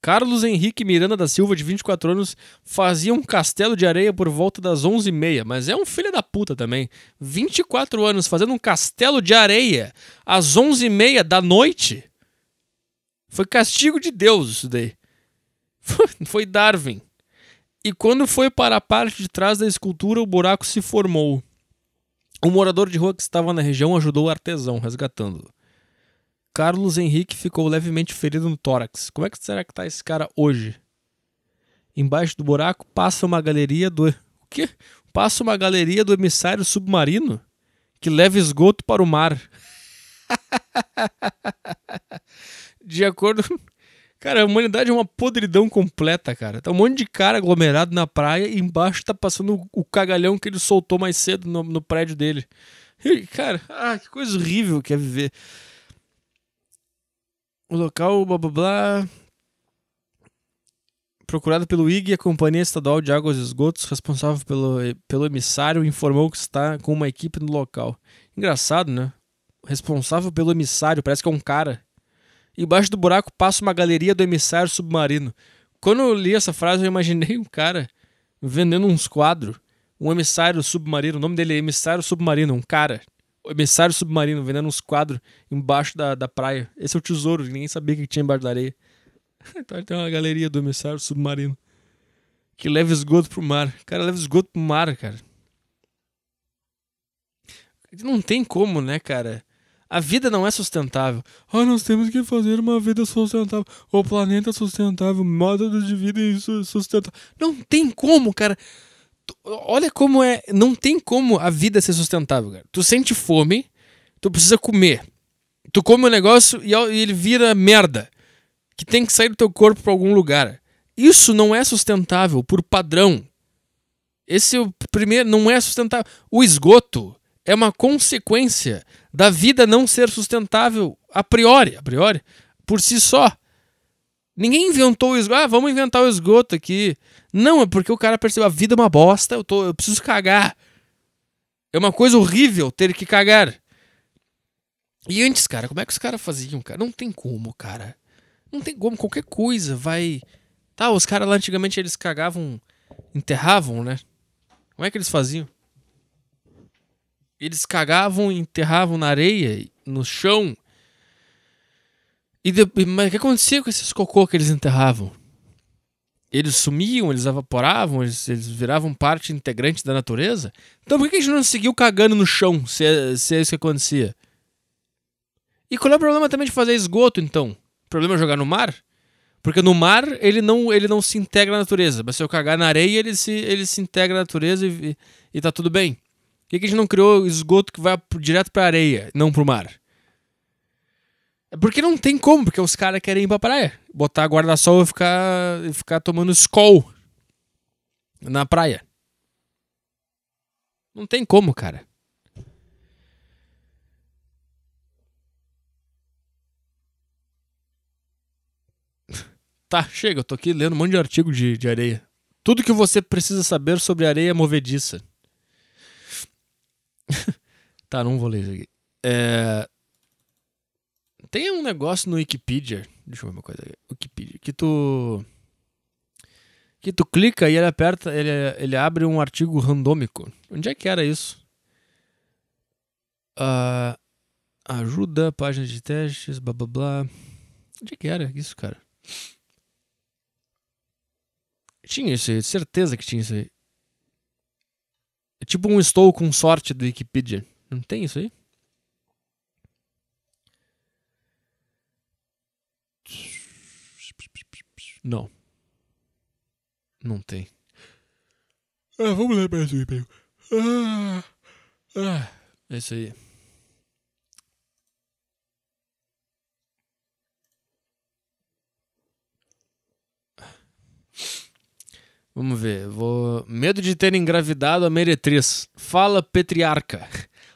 Carlos Henrique Miranda da Silva, de 24 anos, fazia um castelo de areia por volta das 11h30. Mas é um filho da puta também. 24 anos fazendo um castelo de areia às 11h30 da noite. Foi castigo de Deus isso daí. Foi Darwin. E quando foi para a parte de trás da escultura, o buraco se formou. Um morador de rua que estava na região ajudou o artesão, resgatando-o. Carlos Henrique ficou levemente ferido no tórax. Como é que será que tá esse cara hoje? Embaixo do buraco passa uma galeria do. O quê? Passa uma galeria do emissário submarino que leva esgoto para o mar. de acordo Cara, a humanidade é uma podridão completa, cara. Tá um monte de cara aglomerado na praia e embaixo tá passando o cagalhão que ele soltou mais cedo no, no prédio dele. E, cara, ah, que coisa horrível que é viver. O local, blá blá blá. Procurado pelo IG, a Companhia Estadual de Águas e Esgotos, responsável pelo, pelo emissário, informou que está com uma equipe no local. Engraçado, né? Responsável pelo emissário, parece que é um cara. Embaixo do buraco passa uma galeria do emissário submarino. Quando eu li essa frase, eu imaginei um cara vendendo uns quadros. Um emissário submarino, o nome dele é emissário submarino, um cara. Emissário submarino vendendo uns quadros embaixo da, da praia. Esse é o tesouro, ninguém sabia que tinha embaixo da areia. então tem uma galeria do emissário submarino. Que leva esgoto pro mar. Cara, leva esgoto pro mar, cara. Não tem como, né, cara? A vida não é sustentável. Ah, nós temos que fazer uma vida sustentável. O planeta sustentável, modo de vida sustentável. Não tem como, cara. Olha como é. Não tem como a vida ser sustentável, cara. Tu sente fome, tu precisa comer. Tu come um negócio e ele vira merda. Que tem que sair do teu corpo para algum lugar. Isso não é sustentável por padrão. Esse é o primeiro. Não é sustentável. O esgoto é uma consequência da vida não ser sustentável a priori, a priori, por si só. Ninguém inventou o esgoto. Ah, vamos inventar o esgoto aqui. Não, é porque o cara percebeu a vida é uma bosta, eu, tô, eu preciso cagar. É uma coisa horrível ter que cagar. E antes, cara, como é que os caras faziam, cara? Não tem como, cara. Não tem como, qualquer coisa vai. Tá, os caras lá antigamente eles cagavam, enterravam, né? Como é que eles faziam? Eles cagavam, enterravam na areia, no chão. E de, mas o que acontecia com esses cocô que eles enterravam? Eles sumiam, eles evaporavam, eles, eles viravam parte integrante da natureza? Então por que a gente não seguiu cagando no chão se é, se é isso que acontecia? E qual é o problema também de fazer esgoto, então? O problema é jogar no mar? Porque no mar ele não, ele não se integra na natureza. Mas se eu cagar na areia, ele se, ele se integra na natureza e, e tá tudo bem. Por que, que a gente não criou esgoto que vai direto pra areia, não pro mar? Porque não tem como, porque os caras querem ir pra praia. Botar guarda-sol e ficar, ficar tomando skol na praia. Não tem como, cara. Tá, chega, eu tô aqui lendo um monte de artigo de, de areia. Tudo que você precisa saber sobre areia movediça. tá, não vou ler isso aqui. É... Tem um negócio no Wikipedia. Deixa eu ver uma coisa aqui. Wikipedia. Que tu. Que tu clica e ele aperta. Ele, ele abre um artigo randômico. Onde é que era isso? Uh, ajuda, página de testes, blá blá blá. Onde é que era isso, cara? Tinha isso aí, certeza que tinha isso aí. É tipo um estou com sorte do Wikipedia. Não tem isso aí? Não. Não tem. Ah, vamos ler mais um e-mail. Ah, ah, é isso aí. Vamos ver. Vou... Medo de ter engravidado a meretriz. Fala, Petriarca.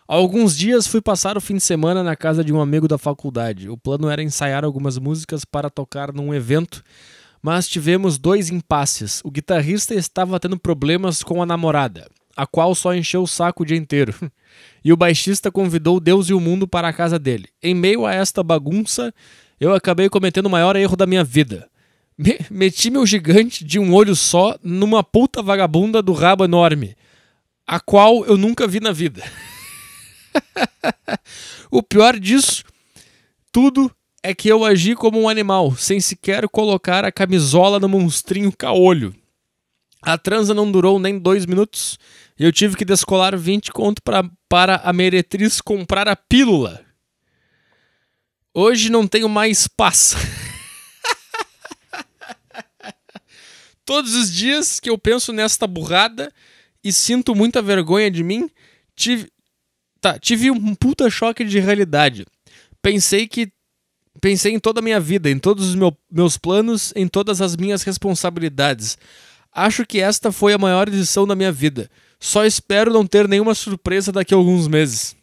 Há alguns dias fui passar o fim de semana na casa de um amigo da faculdade. O plano era ensaiar algumas músicas para tocar num evento, mas tivemos dois impasses. O guitarrista estava tendo problemas com a namorada, a qual só encheu o saco o dia inteiro. E o baixista convidou Deus e o mundo para a casa dele. Em meio a esta bagunça, eu acabei cometendo o maior erro da minha vida. Me meti meu gigante de um olho só numa puta vagabunda do rabo enorme, a qual eu nunca vi na vida. o pior disso tudo é que eu agi como um animal, sem sequer colocar a camisola no monstrinho caolho. A transa não durou nem dois minutos e eu tive que descolar 20 conto pra, para a meretriz comprar a pílula. Hoje não tenho mais paz. Todos os dias que eu penso nesta burrada e sinto muita vergonha de mim, tive. Tá, tive um puta choque de realidade. Pensei que. Pensei em toda a minha vida, em todos os meu, meus planos, em todas as minhas responsabilidades. Acho que esta foi a maior edição da minha vida. Só espero não ter nenhuma surpresa daqui a alguns meses.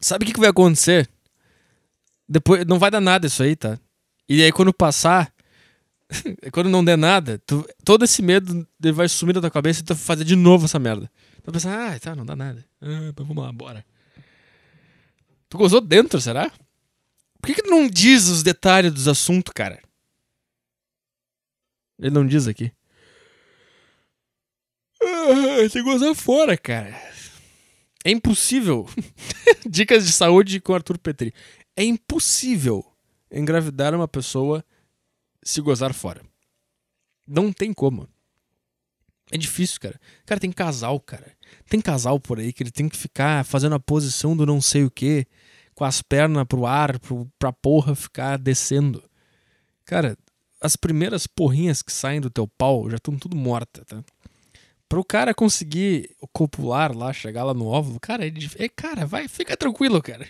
Sabe o que, que vai acontecer? Depois não vai dar nada isso aí, tá? E aí quando passar, quando não der nada, tu, todo esse medo ele vai sumir da tua cabeça e tu vai fazer de novo essa merda. Tu vai pensar, ah, tá, não dá nada. Ah, vamos lá, bora. Tu gozou dentro, será? Por que, que não diz os detalhes dos assuntos, cara? Ele não diz aqui. Ah, tem que gozar fora, cara. É impossível. Dicas de saúde com Arthur Petri. É impossível engravidar uma pessoa se gozar fora. Não tem como. É difícil, cara. Cara, tem casal, cara. Tem casal por aí que ele tem que ficar fazendo a posição do não sei o que, com as pernas pro ar, pro, pra porra ficar descendo. Cara, as primeiras porrinhas que saem do teu pau já estão tudo mortas, tá? Pro cara conseguir copular lá, chegar lá no óvulo, cara, é, é cara, vai, fica tranquilo, cara.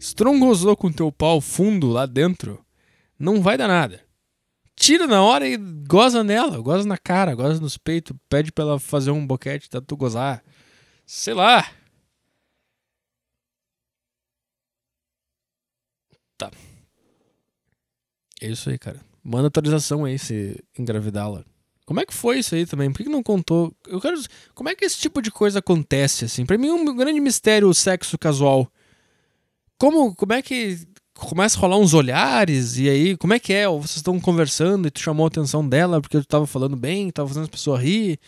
Se tu não gozou com teu pau fundo lá dentro, não vai dar nada. Tira na hora e goza nela, goza na cara, goza nos peitos, pede pra ela fazer um boquete, tá tu gozar. Sei lá. Tá. É isso aí, cara. Manda atualização aí se engravidá-la. Como é que foi isso aí também? Por que, não contou? Eu quero. Como é que esse tipo de coisa acontece assim? Para mim é um grande mistério o sexo casual. Como, como é que começa a rolar uns olhares, e aí, como é que é? Ou vocês estão conversando e tu chamou a atenção dela porque tu tava falando bem, tava fazendo as pessoas rir,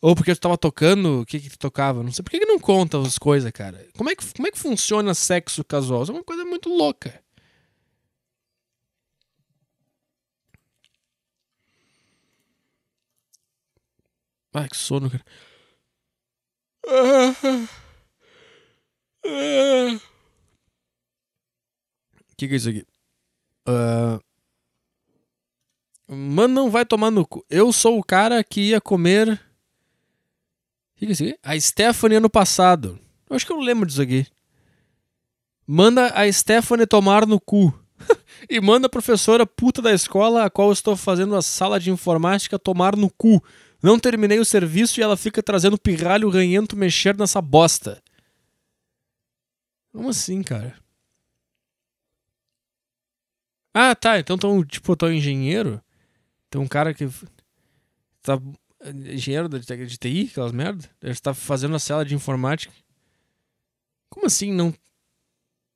ou porque tu tava tocando, o que que tu tocava? Não sei, por que, que não conta as coisas, cara? Como é, que, como é que funciona sexo casual? Isso é uma coisa muito louca. Ai, que sono, cara. O que, que é isso aqui? Uh... Mano, não vai tomar no cu. Eu sou o cara que ia comer. O que, que é isso aqui? A Stephanie ano passado. Eu acho que eu lembro disso aqui. Manda a Stephanie tomar no cu. e manda a professora puta da escola a qual estou fazendo a sala de informática tomar no cu. Não terminei o serviço e ela fica trazendo pirralho ranhento mexer nessa bosta. Como assim, cara? Ah, tá. Então, tão, tipo, tô engenheiro. Tem um cara que. Tá. Engenheiro de, de TI, aquelas merda. Ele está fazendo a cela de informática. Como assim não.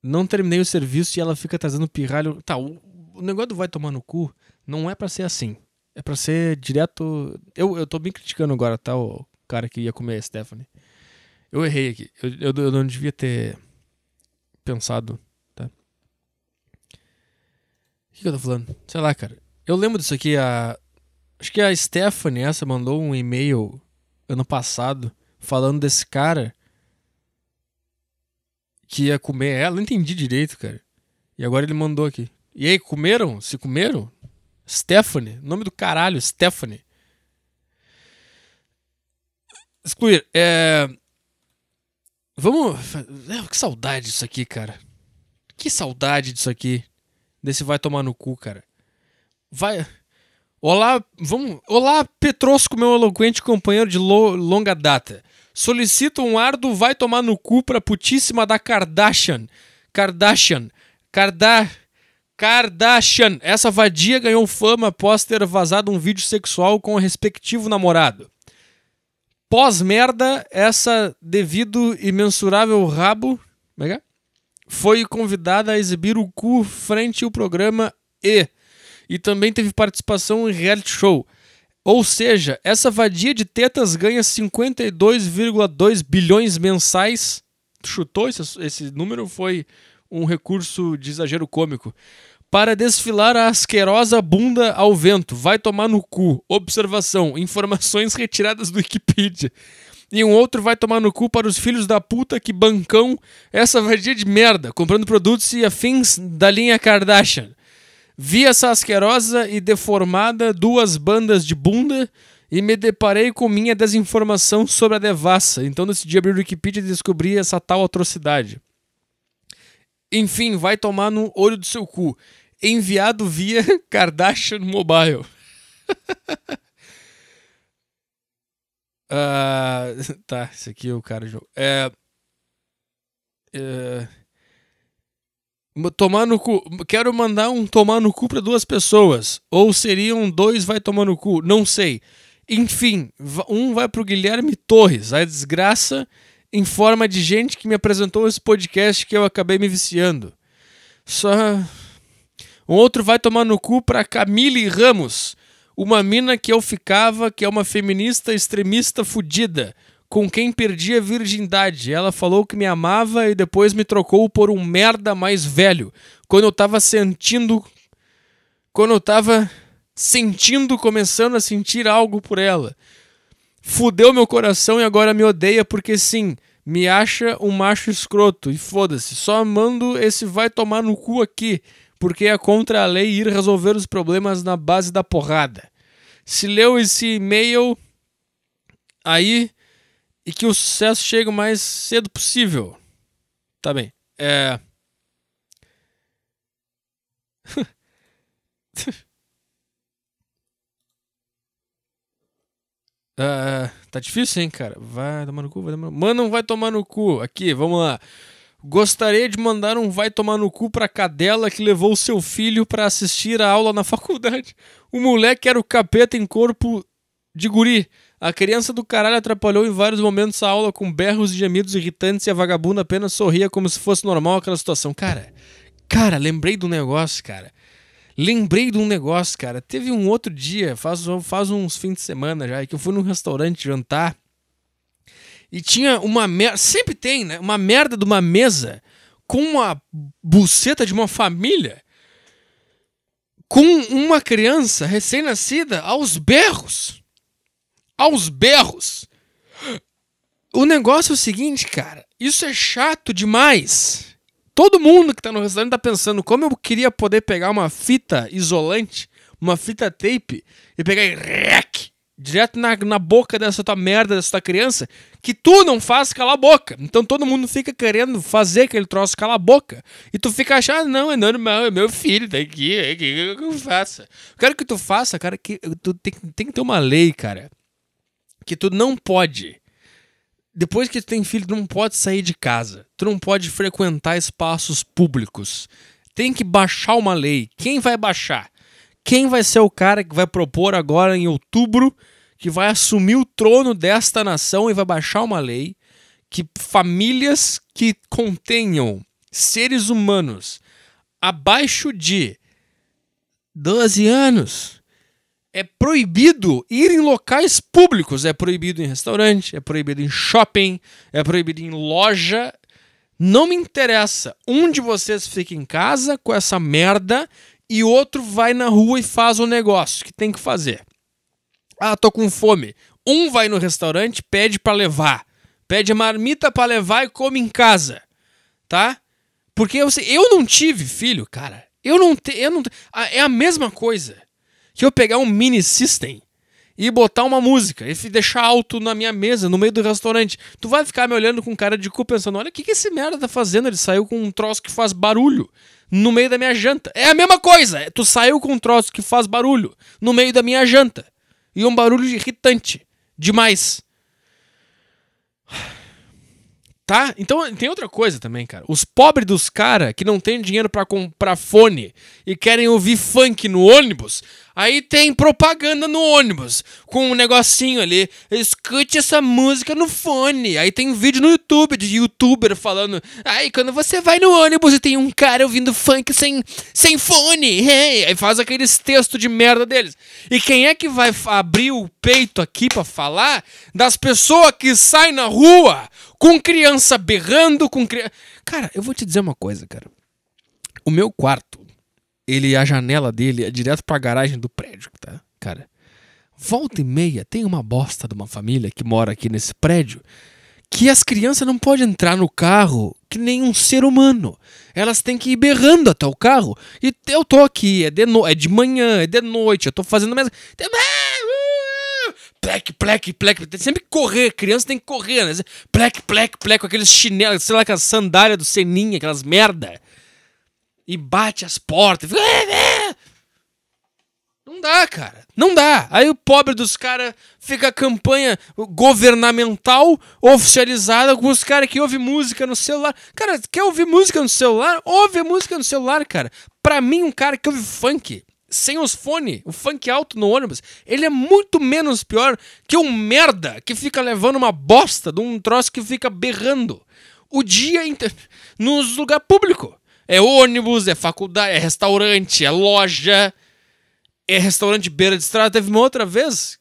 Não terminei o serviço e ela fica trazendo pirralho. Tá, o, o negócio do vai tomar no cu não é para ser assim. É pra ser direto. Eu, eu tô bem criticando agora, tá? O cara que ia comer a Stephanie. Eu errei aqui. Eu, eu, eu não devia ter pensado, tá? O que, que eu tô falando? Sei lá, cara. Eu lembro disso aqui. A... Acho que a Stephanie, essa, mandou um e-mail ano passado falando desse cara que ia comer ela. Não entendi direito, cara. E agora ele mandou aqui. E aí, comeram? Se comeram? Stephanie, nome do caralho, Stephanie. Excluir, é. Vamos. Que saudade disso aqui, cara. Que saudade disso aqui. Desse vai tomar no cu, cara. Vai. Olá, vamos. Olá, Petrosco, meu eloquente companheiro de lo... longa data. Solicito um árduo vai tomar no cu pra putíssima da Kardashian. Kardashian. Kardashian. Kardashian. Essa vadia ganhou fama após ter vazado um vídeo sexual com o respectivo namorado. Pós-merda, essa devido e mensurável rabo é foi convidada a exibir o cu frente ao programa E. E também teve participação em reality show. Ou seja, essa vadia de tetas ganha 52,2 bilhões mensais. Chutou esse, esse número? Foi um recurso de exagero cômico para desfilar a asquerosa bunda ao vento. Vai tomar no cu. Observação: informações retiradas do Wikipedia. E um outro vai tomar no cu para os filhos da puta que bancam essa vadia de merda, comprando produtos e afins da linha Kardashian. Vi essa asquerosa e deformada duas bandas de bunda e me deparei com minha desinformação sobre a devassa. Então decidi abrir o Wikipedia e descobri essa tal atrocidade. Enfim, vai tomar no olho do seu cu. Enviado via Kardashian Mobile. uh, tá, esse aqui é o cara de jogo. É, é, tomar no cu. Quero mandar um tomar no cu para duas pessoas. Ou seriam dois vai tomar no cu. Não sei. Enfim, um vai pro Guilherme Torres. A desgraça em forma de gente que me apresentou esse podcast que eu acabei me viciando. Só. Um outro vai tomar no cu pra Camille Ramos, uma mina que eu ficava, que é uma feminista extremista fudida, com quem perdi a virgindade. Ela falou que me amava e depois me trocou por um merda mais velho, quando eu tava sentindo. Quando eu tava sentindo, começando a sentir algo por ela fudeu meu coração e agora me odeia porque sim, me acha um macho escroto e foda-se, só mando esse vai tomar no cu aqui, porque é contra a lei ir resolver os problemas na base da porrada. Se leu esse e-mail aí e que o sucesso chegue o mais cedo possível. Tá bem. É. Uh, tá difícil, hein, cara? Vai tomar no cu, vai tomar no cu. Manda um vai tomar no cu. Aqui, vamos lá. Gostaria de mandar um vai tomar no cu pra cadela que levou seu filho para assistir a aula na faculdade. O moleque era o capeta em corpo de guri. A criança do caralho atrapalhou em vários momentos a aula com berros e gemidos irritantes e a vagabunda apenas sorria como se fosse normal aquela situação. Cara, cara, lembrei do negócio, cara. Lembrei de um negócio, cara. Teve um outro dia, faz, faz uns fins de semana já, que eu fui num restaurante jantar e tinha uma merda. Sempre tem, né? Uma merda de uma mesa com uma buceta de uma família com uma criança recém-nascida aos berros. aos berros. O negócio é o seguinte, cara. Isso é chato demais. Todo mundo que tá no restaurante tá pensando como eu queria poder pegar uma fita isolante, uma fita tape e pegar e rec, direto na, na boca dessa tua merda, dessa tua criança, que tu não faz calar a boca. Então todo mundo fica querendo fazer aquele troço calar a boca. E tu fica achando, ah, não, é normal, é meu filho, tá aqui, é que eu faça. Quero que tu faça, cara, que tu tem, tem que ter uma lei, cara, que tu não pode depois que tu tem filho, tu não pode sair de casa. Tu não pode frequentar espaços públicos. Tem que baixar uma lei. Quem vai baixar? Quem vai ser o cara que vai propor agora em outubro que vai assumir o trono desta nação e vai baixar uma lei que famílias que contenham seres humanos abaixo de 12 anos é proibido ir em locais públicos. É proibido em restaurante, é proibido em shopping, é proibido em loja. Não me interessa. Um de vocês fica em casa com essa merda e outro vai na rua e faz o negócio que tem que fazer. Ah, tô com fome. Um vai no restaurante, pede para levar. Pede marmita para levar e come em casa. Tá? Porque eu, eu não tive filho, cara. Eu não tenho. Eu não, é a mesma coisa que eu pegar um mini system e botar uma música e deixar alto na minha mesa, no meio do restaurante. Tu vai ficar me olhando com cara de cu pensando: olha o que, que esse merda tá fazendo? Ele saiu com um troço que faz barulho no meio da minha janta. É a mesma coisa! Tu saiu com um troço que faz barulho no meio da minha janta. E um barulho irritante. Demais. Tá? Então tem outra coisa também, cara. Os pobres dos caras que não tem dinheiro para comprar fone e querem ouvir funk no ônibus, aí tem propaganda no ônibus com um negocinho ali. Escute essa música no fone. Aí tem vídeo no YouTube de youtuber falando: Aí quando você vai no ônibus e tem um cara ouvindo funk sem, sem fone, hey! aí faz aqueles textos de merda deles. E quem é que vai abrir o peito aqui para falar das pessoas que saem na rua? com criança berrando, com criança. Cara, eu vou te dizer uma coisa, cara. O meu quarto, ele, a janela dele é direto pra garagem do prédio, tá? Cara, volta e meia tem uma bosta de uma família que mora aqui nesse prédio que as crianças não podem entrar no carro que nem um ser humano. Elas têm que ir berrando até o carro. E eu tô aqui, é de, no... é de manhã, é de noite, eu tô fazendo mesmo plec, plec, plec. Tem sempre que correr, criança tem que correr, né? Plec, plec, plec, com aqueles chinelos, sei lá, aquelas sandálias do Seninha, aquelas merda. E bate as portas. Não dá, cara. Não dá. Aí o pobre dos caras fica a campanha governamental oficializada com os caras que ouvem música no celular. Cara, quer ouvir música no celular? Ouve música no celular, cara. Pra mim, um cara que ouve funk sem os fones, o funk alto no ônibus, ele é muito menos pior que um merda que fica levando uma bosta de um troço que fica berrando o dia inteiro nos lugares públicos. É ônibus, é faculdade, é restaurante, é loja, é restaurante beira de estrada. Teve uma outra vez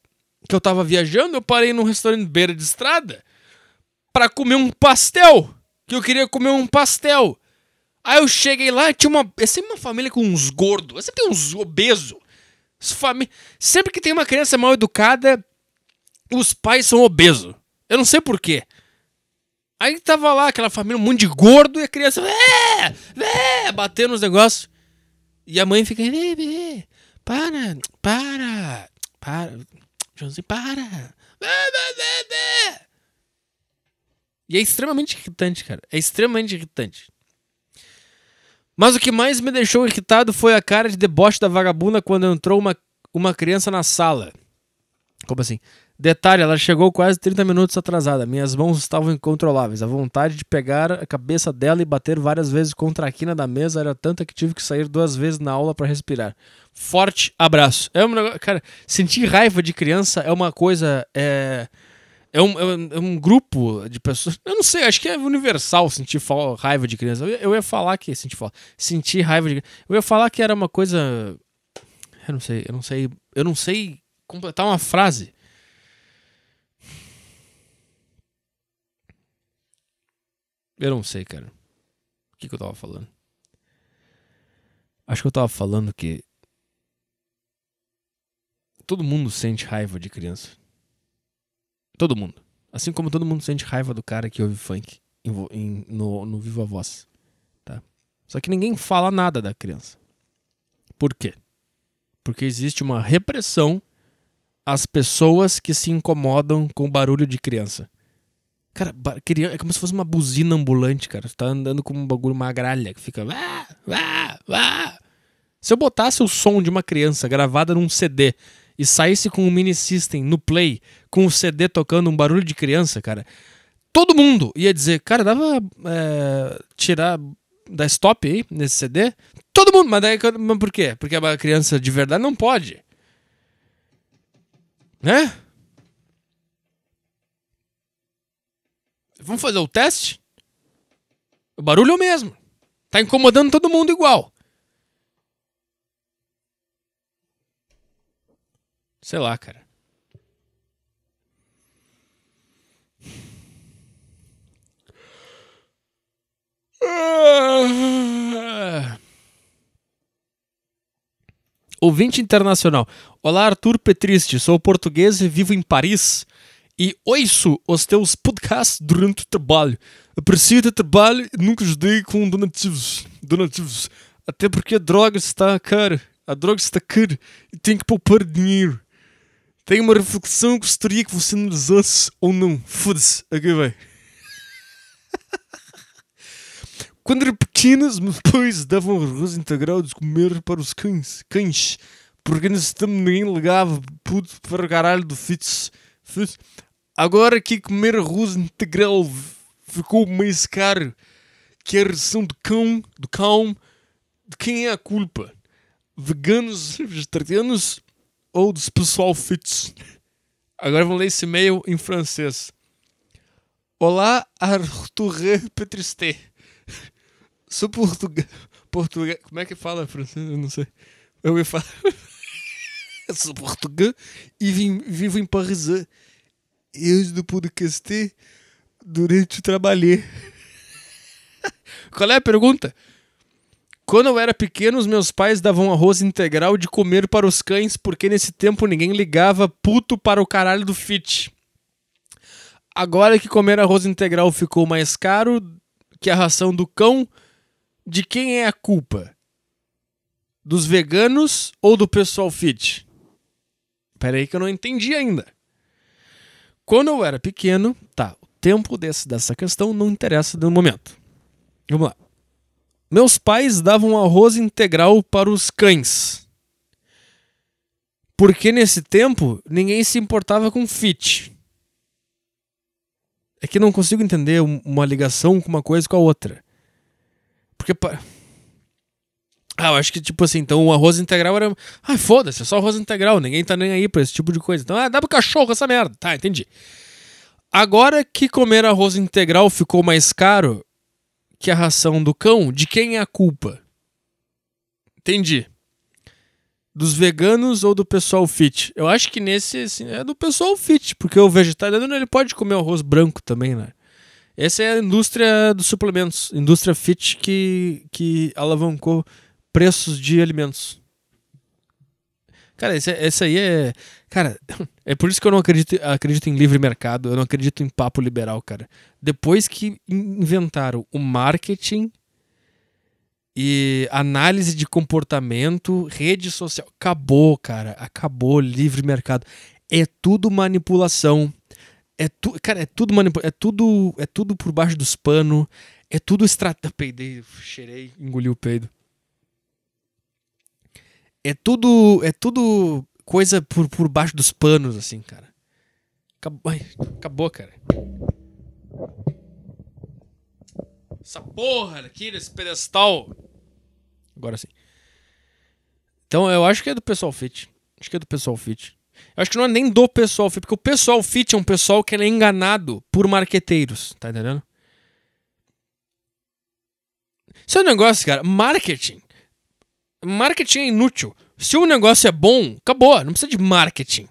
que eu tava viajando, eu parei num restaurante beira de estrada para comer um pastel. Que eu queria comer um pastel. Aí eu cheguei lá, tinha uma. É sempre uma família com uns gordos. É sempre tem uns obesos. Fami... Sempre que tem uma criança mal educada, os pais são obesos. Eu não sei porquê. Aí tava lá aquela família, um monte de gordo, e a criança. É, é, batendo nos negócios. E a mãe fica. Para, para, para. Joãozinho, para. E é extremamente irritante, cara. É extremamente irritante. Mas o que mais me deixou irritado foi a cara de deboche da vagabunda quando entrou uma, uma criança na sala. Como assim? Detalhe, ela chegou quase 30 minutos atrasada. Minhas mãos estavam incontroláveis. A vontade de pegar a cabeça dela e bater várias vezes contra a quina da mesa era tanta que tive que sair duas vezes na aula para respirar. Forte abraço. É um negócio, cara, sentir raiva de criança é uma coisa é é um, é um, é um, grupo de pessoas. Eu não sei, acho que é universal sentir raiva de criança. Eu, eu ia falar que. Sentir, sentir raiva de Eu ia falar que era uma coisa. Eu não sei, eu não sei. Eu não sei completar uma frase. Eu não sei, cara. O que, que eu tava falando? Acho que eu tava falando que. Todo mundo sente raiva de criança. Todo mundo. Assim como todo mundo sente raiva do cara que ouve funk em em- no, no Viva Voz. Tá? Só que ninguém fala nada da criança. Por quê? Porque existe uma repressão às pessoas que se incomodam com o barulho de criança. Cara, crian- é como se fosse uma buzina ambulante, cara. Você tá andando com um bagulho, uma gralha que fica. Se eu botasse o som de uma criança gravada num CD e saísse com um mini system no play, com o CD tocando um barulho de criança, cara, todo mundo ia dizer, cara, dava é, tirar da stop aí nesse CD? Todo mundo, mas daí mas por quê? Porque a criança de verdade não pode. Né? Vamos fazer o teste? O barulho é o mesmo. Tá incomodando todo mundo igual. Sei lá, cara. Ouvinte internacional. Olá, Arthur Petriste. Sou português e vivo em Paris. E ouço os teus podcasts durante o trabalho. Aprecio o trabalho e nunca ajudei com donativos. Donativos. Até porque a droga está cara. A droga está cara e tem que poupar dinheiro. Tenho uma reflexão que gostaria que você analisasse ou não. Foda-se. Aqui vai. Quando era pequena, meus pais davam arroz integral de comer para os cães. Cães. Porque nesse tempo ninguém ligava puto para o caralho do Fitz. Fitz. Agora que comer arroz integral ficou mais caro que a ração do cão, do cão, de quem é a culpa? Veganos, vegetarianos ou dos pessoal fits? Agora vamos ler esse e-mail em francês. Olá, Arthur Petristé. Sou português. Português. Como é que fala francês? Eu não sei. Eu ia falar. Sou português e vim, vivo em Paris. E hoje do podcast durante o trabalho. Qual é a pergunta? Quando eu era pequeno, os meus pais davam arroz integral de comer para os cães, porque nesse tempo ninguém ligava puto para o caralho do fit. Agora que comer arroz integral ficou mais caro que a ração do cão, de quem é a culpa? Dos veganos ou do pessoal fit? Pera aí que eu não entendi ainda. Quando eu era pequeno, tá, o tempo desse, dessa questão não interessa no momento. Vamos lá. Meus pais davam arroz integral para os cães. Porque nesse tempo ninguém se importava com fit. É que não consigo entender um- uma ligação com uma coisa com a outra. Porque. pa- Ah, eu acho que, tipo assim, então o arroz integral era. Ah, foda-se, é só arroz integral, ninguém tá nem aí pra esse tipo de coisa. Então, ah, dá pro cachorro essa merda. Tá, entendi. Agora que comer arroz integral ficou mais caro que a ração do cão, de quem é a culpa? Entendi. Dos veganos ou do pessoal fit? Eu acho que nesse assim, é do pessoal fit, porque o vegetariano ele pode comer arroz branco também, né? Essa é a indústria dos suplementos, indústria fit que, que alavancou preços de alimentos. Cara, esse, esse aí é. Cara, é por isso que eu não acredito, acredito em livre mercado, eu não acredito em papo liberal, cara. Depois que in- inventaram o marketing e análise de comportamento, rede social, acabou, cara. Acabou livre mercado. É tudo manipulação. É tu, cara, é tudo manipulação. É tudo, é tudo por baixo dos panos. É tudo estratégia. Peidei, cheirei, engoli o peido. É tudo, é tudo coisa por, por baixo dos panos, assim, cara. Acabou, ai, acabou, cara. Essa porra aqui nesse pedestal. Agora sim. Então eu acho que é do pessoal fit. Acho que é do pessoal fit. Eu acho que não é nem do pessoal fit, porque o pessoal fit é um pessoal que é enganado por marqueteiros, tá entendendo? Isso é um negócio, cara. Marketing. Marketing é inútil. Se o negócio é bom, acabou. Não precisa de marketing.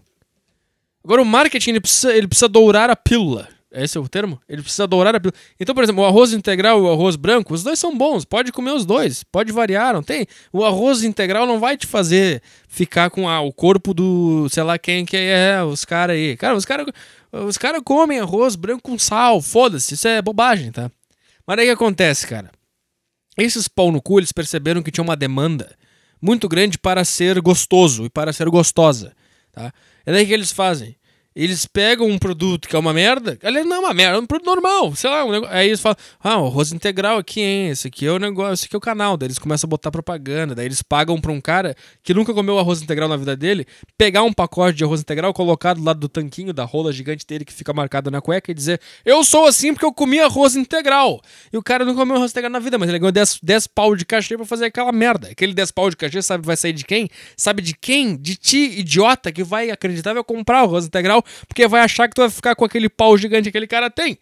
Agora o marketing ele precisa, ele precisa dourar a pílula. Esse é o termo? Ele precisa adorar a pílula. Então, por exemplo, o arroz integral e o arroz branco, os dois são bons. Pode comer os dois. Pode variar, não tem? O arroz integral não vai te fazer ficar com ah, o corpo do, sei lá quem que é, os caras aí. Cara, os caras os cara comem arroz branco com sal. Foda-se, isso é bobagem, tá? Mas aí o que acontece, cara? Esses pau no cu, eles perceberam que tinha uma demanda muito grande para ser gostoso e para ser gostosa, tá? É daí que eles fazem eles pegam um produto que é uma merda, aliás, não é uma merda, é um produto normal, sei lá, um negócio, aí eles falam, ah, o arroz integral aqui, hein, esse aqui é o negócio, esse aqui é o canal, daí eles começam a botar propaganda, daí eles pagam pra um cara que nunca comeu arroz integral na vida dele, pegar um pacote de arroz integral, colocar do lado do tanquinho da rola gigante dele que fica marcado na cueca e dizer, eu sou assim porque eu comi arroz integral. E o cara não comeu arroz integral na vida, mas ele ganhou 10, 10 pau de cachê pra fazer aquela merda. Aquele 10 pau de cachê, sabe, vai sair de quem? Sabe de quem? De ti, idiota, que vai acreditar vai comprar o arroz integral, porque vai achar que tu vai ficar com aquele pau gigante que aquele cara tem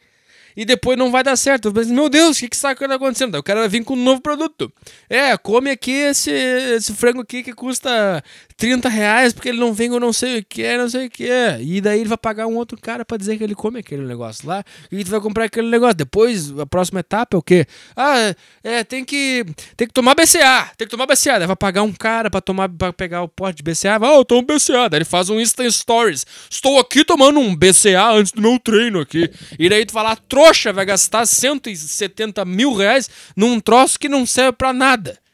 e depois não vai dar certo. Mas, meu Deus, o que, que está acontecendo? O cara vai vir com um novo produto. É, come aqui esse, esse frango aqui que custa 30 reais porque ele não vem com não sei o que, não sei o que. E daí ele vai pagar um outro cara para dizer que ele come aquele negócio lá e tu vai comprar aquele negócio. Depois, a próxima etapa é o quê? Ah, é, tem que, tem que tomar BCA. Tem que tomar BCA. Daí vai pagar um cara para tomar pra pegar o pote de BCA. Vai, oh, eu tomo BCA. Daí ele faz um Instant Stories. Estou aqui tomando um BCA antes do meu treino aqui. E daí tu lá, trouxa vai gastar 170 mil reais num troço que não serve para nada.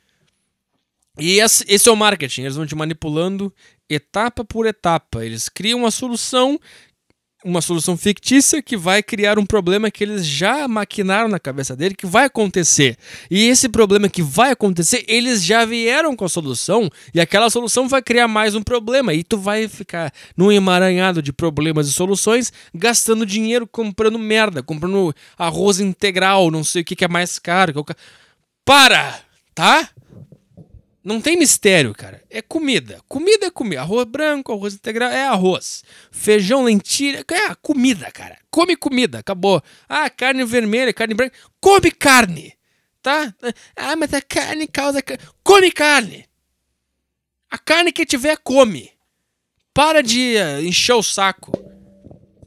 E esse, é o marketing, eles vão te manipulando etapa por etapa. Eles criam uma solução uma solução fictícia que vai criar um problema que eles já maquinaram na cabeça dele que vai acontecer. E esse problema que vai acontecer, eles já vieram com a solução e aquela solução vai criar mais um problema e tu vai ficar num emaranhado de problemas e soluções, gastando dinheiro comprando merda, comprando arroz integral, não sei o que que é mais caro. Para, tá? Não tem mistério, cara. É comida. Comida é comida. Arroz branco, arroz integral é arroz. Feijão, lentilha. É comida, cara. Come comida. Acabou. Ah, carne vermelha, carne branca. Come carne. Tá? Ah, mas a carne causa. Come carne. A carne que tiver, come. Para de uh, encher o saco.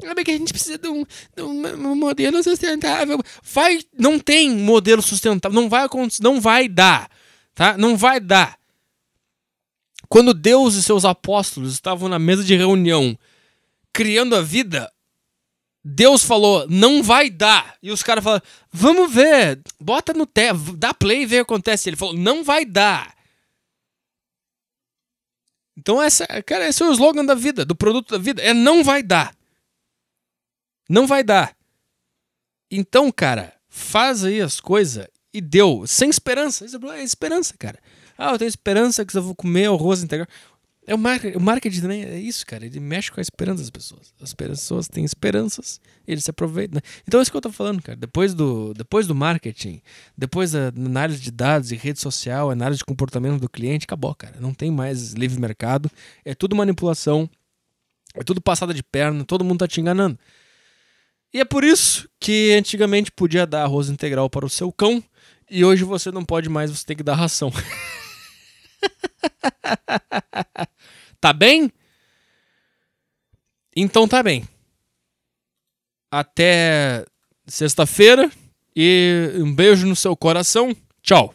Sabe que a gente precisa de um, de um, modelo sustentável. Vai, não tem modelo sustentável. Não vai, não vai dar tá? Não vai dar. Quando Deus e seus apóstolos estavam na mesa de reunião criando a vida, Deus falou, não vai dar. E os caras falaram, vamos ver, bota no té, dá play e vê o que acontece. Ele falou, não vai dar. Então, essa, cara, esse é o slogan da vida, do produto da vida. É não vai dar. Não vai dar. Então, cara, faz aí as coisas e deu, sem esperança. Isso é esperança, cara. Ah, eu tenho esperança que eu vou comer arroz integral. É o, marketing, o marketing também é isso, cara. Ele mexe com a esperança das pessoas. As pessoas têm esperanças eles se aproveitam. Né? Então é isso que eu tô falando, cara. Depois do, depois do marketing, depois da análise de dados e rede social, análise de comportamento do cliente, acabou, cara. Não tem mais livre mercado. É tudo manipulação. É tudo passada de perna. Todo mundo tá te enganando. E é por isso que antigamente podia dar arroz integral para o seu cão e hoje você não pode mais, você tem que dar ração. tá bem? Então tá bem. Até sexta-feira e um beijo no seu coração. Tchau.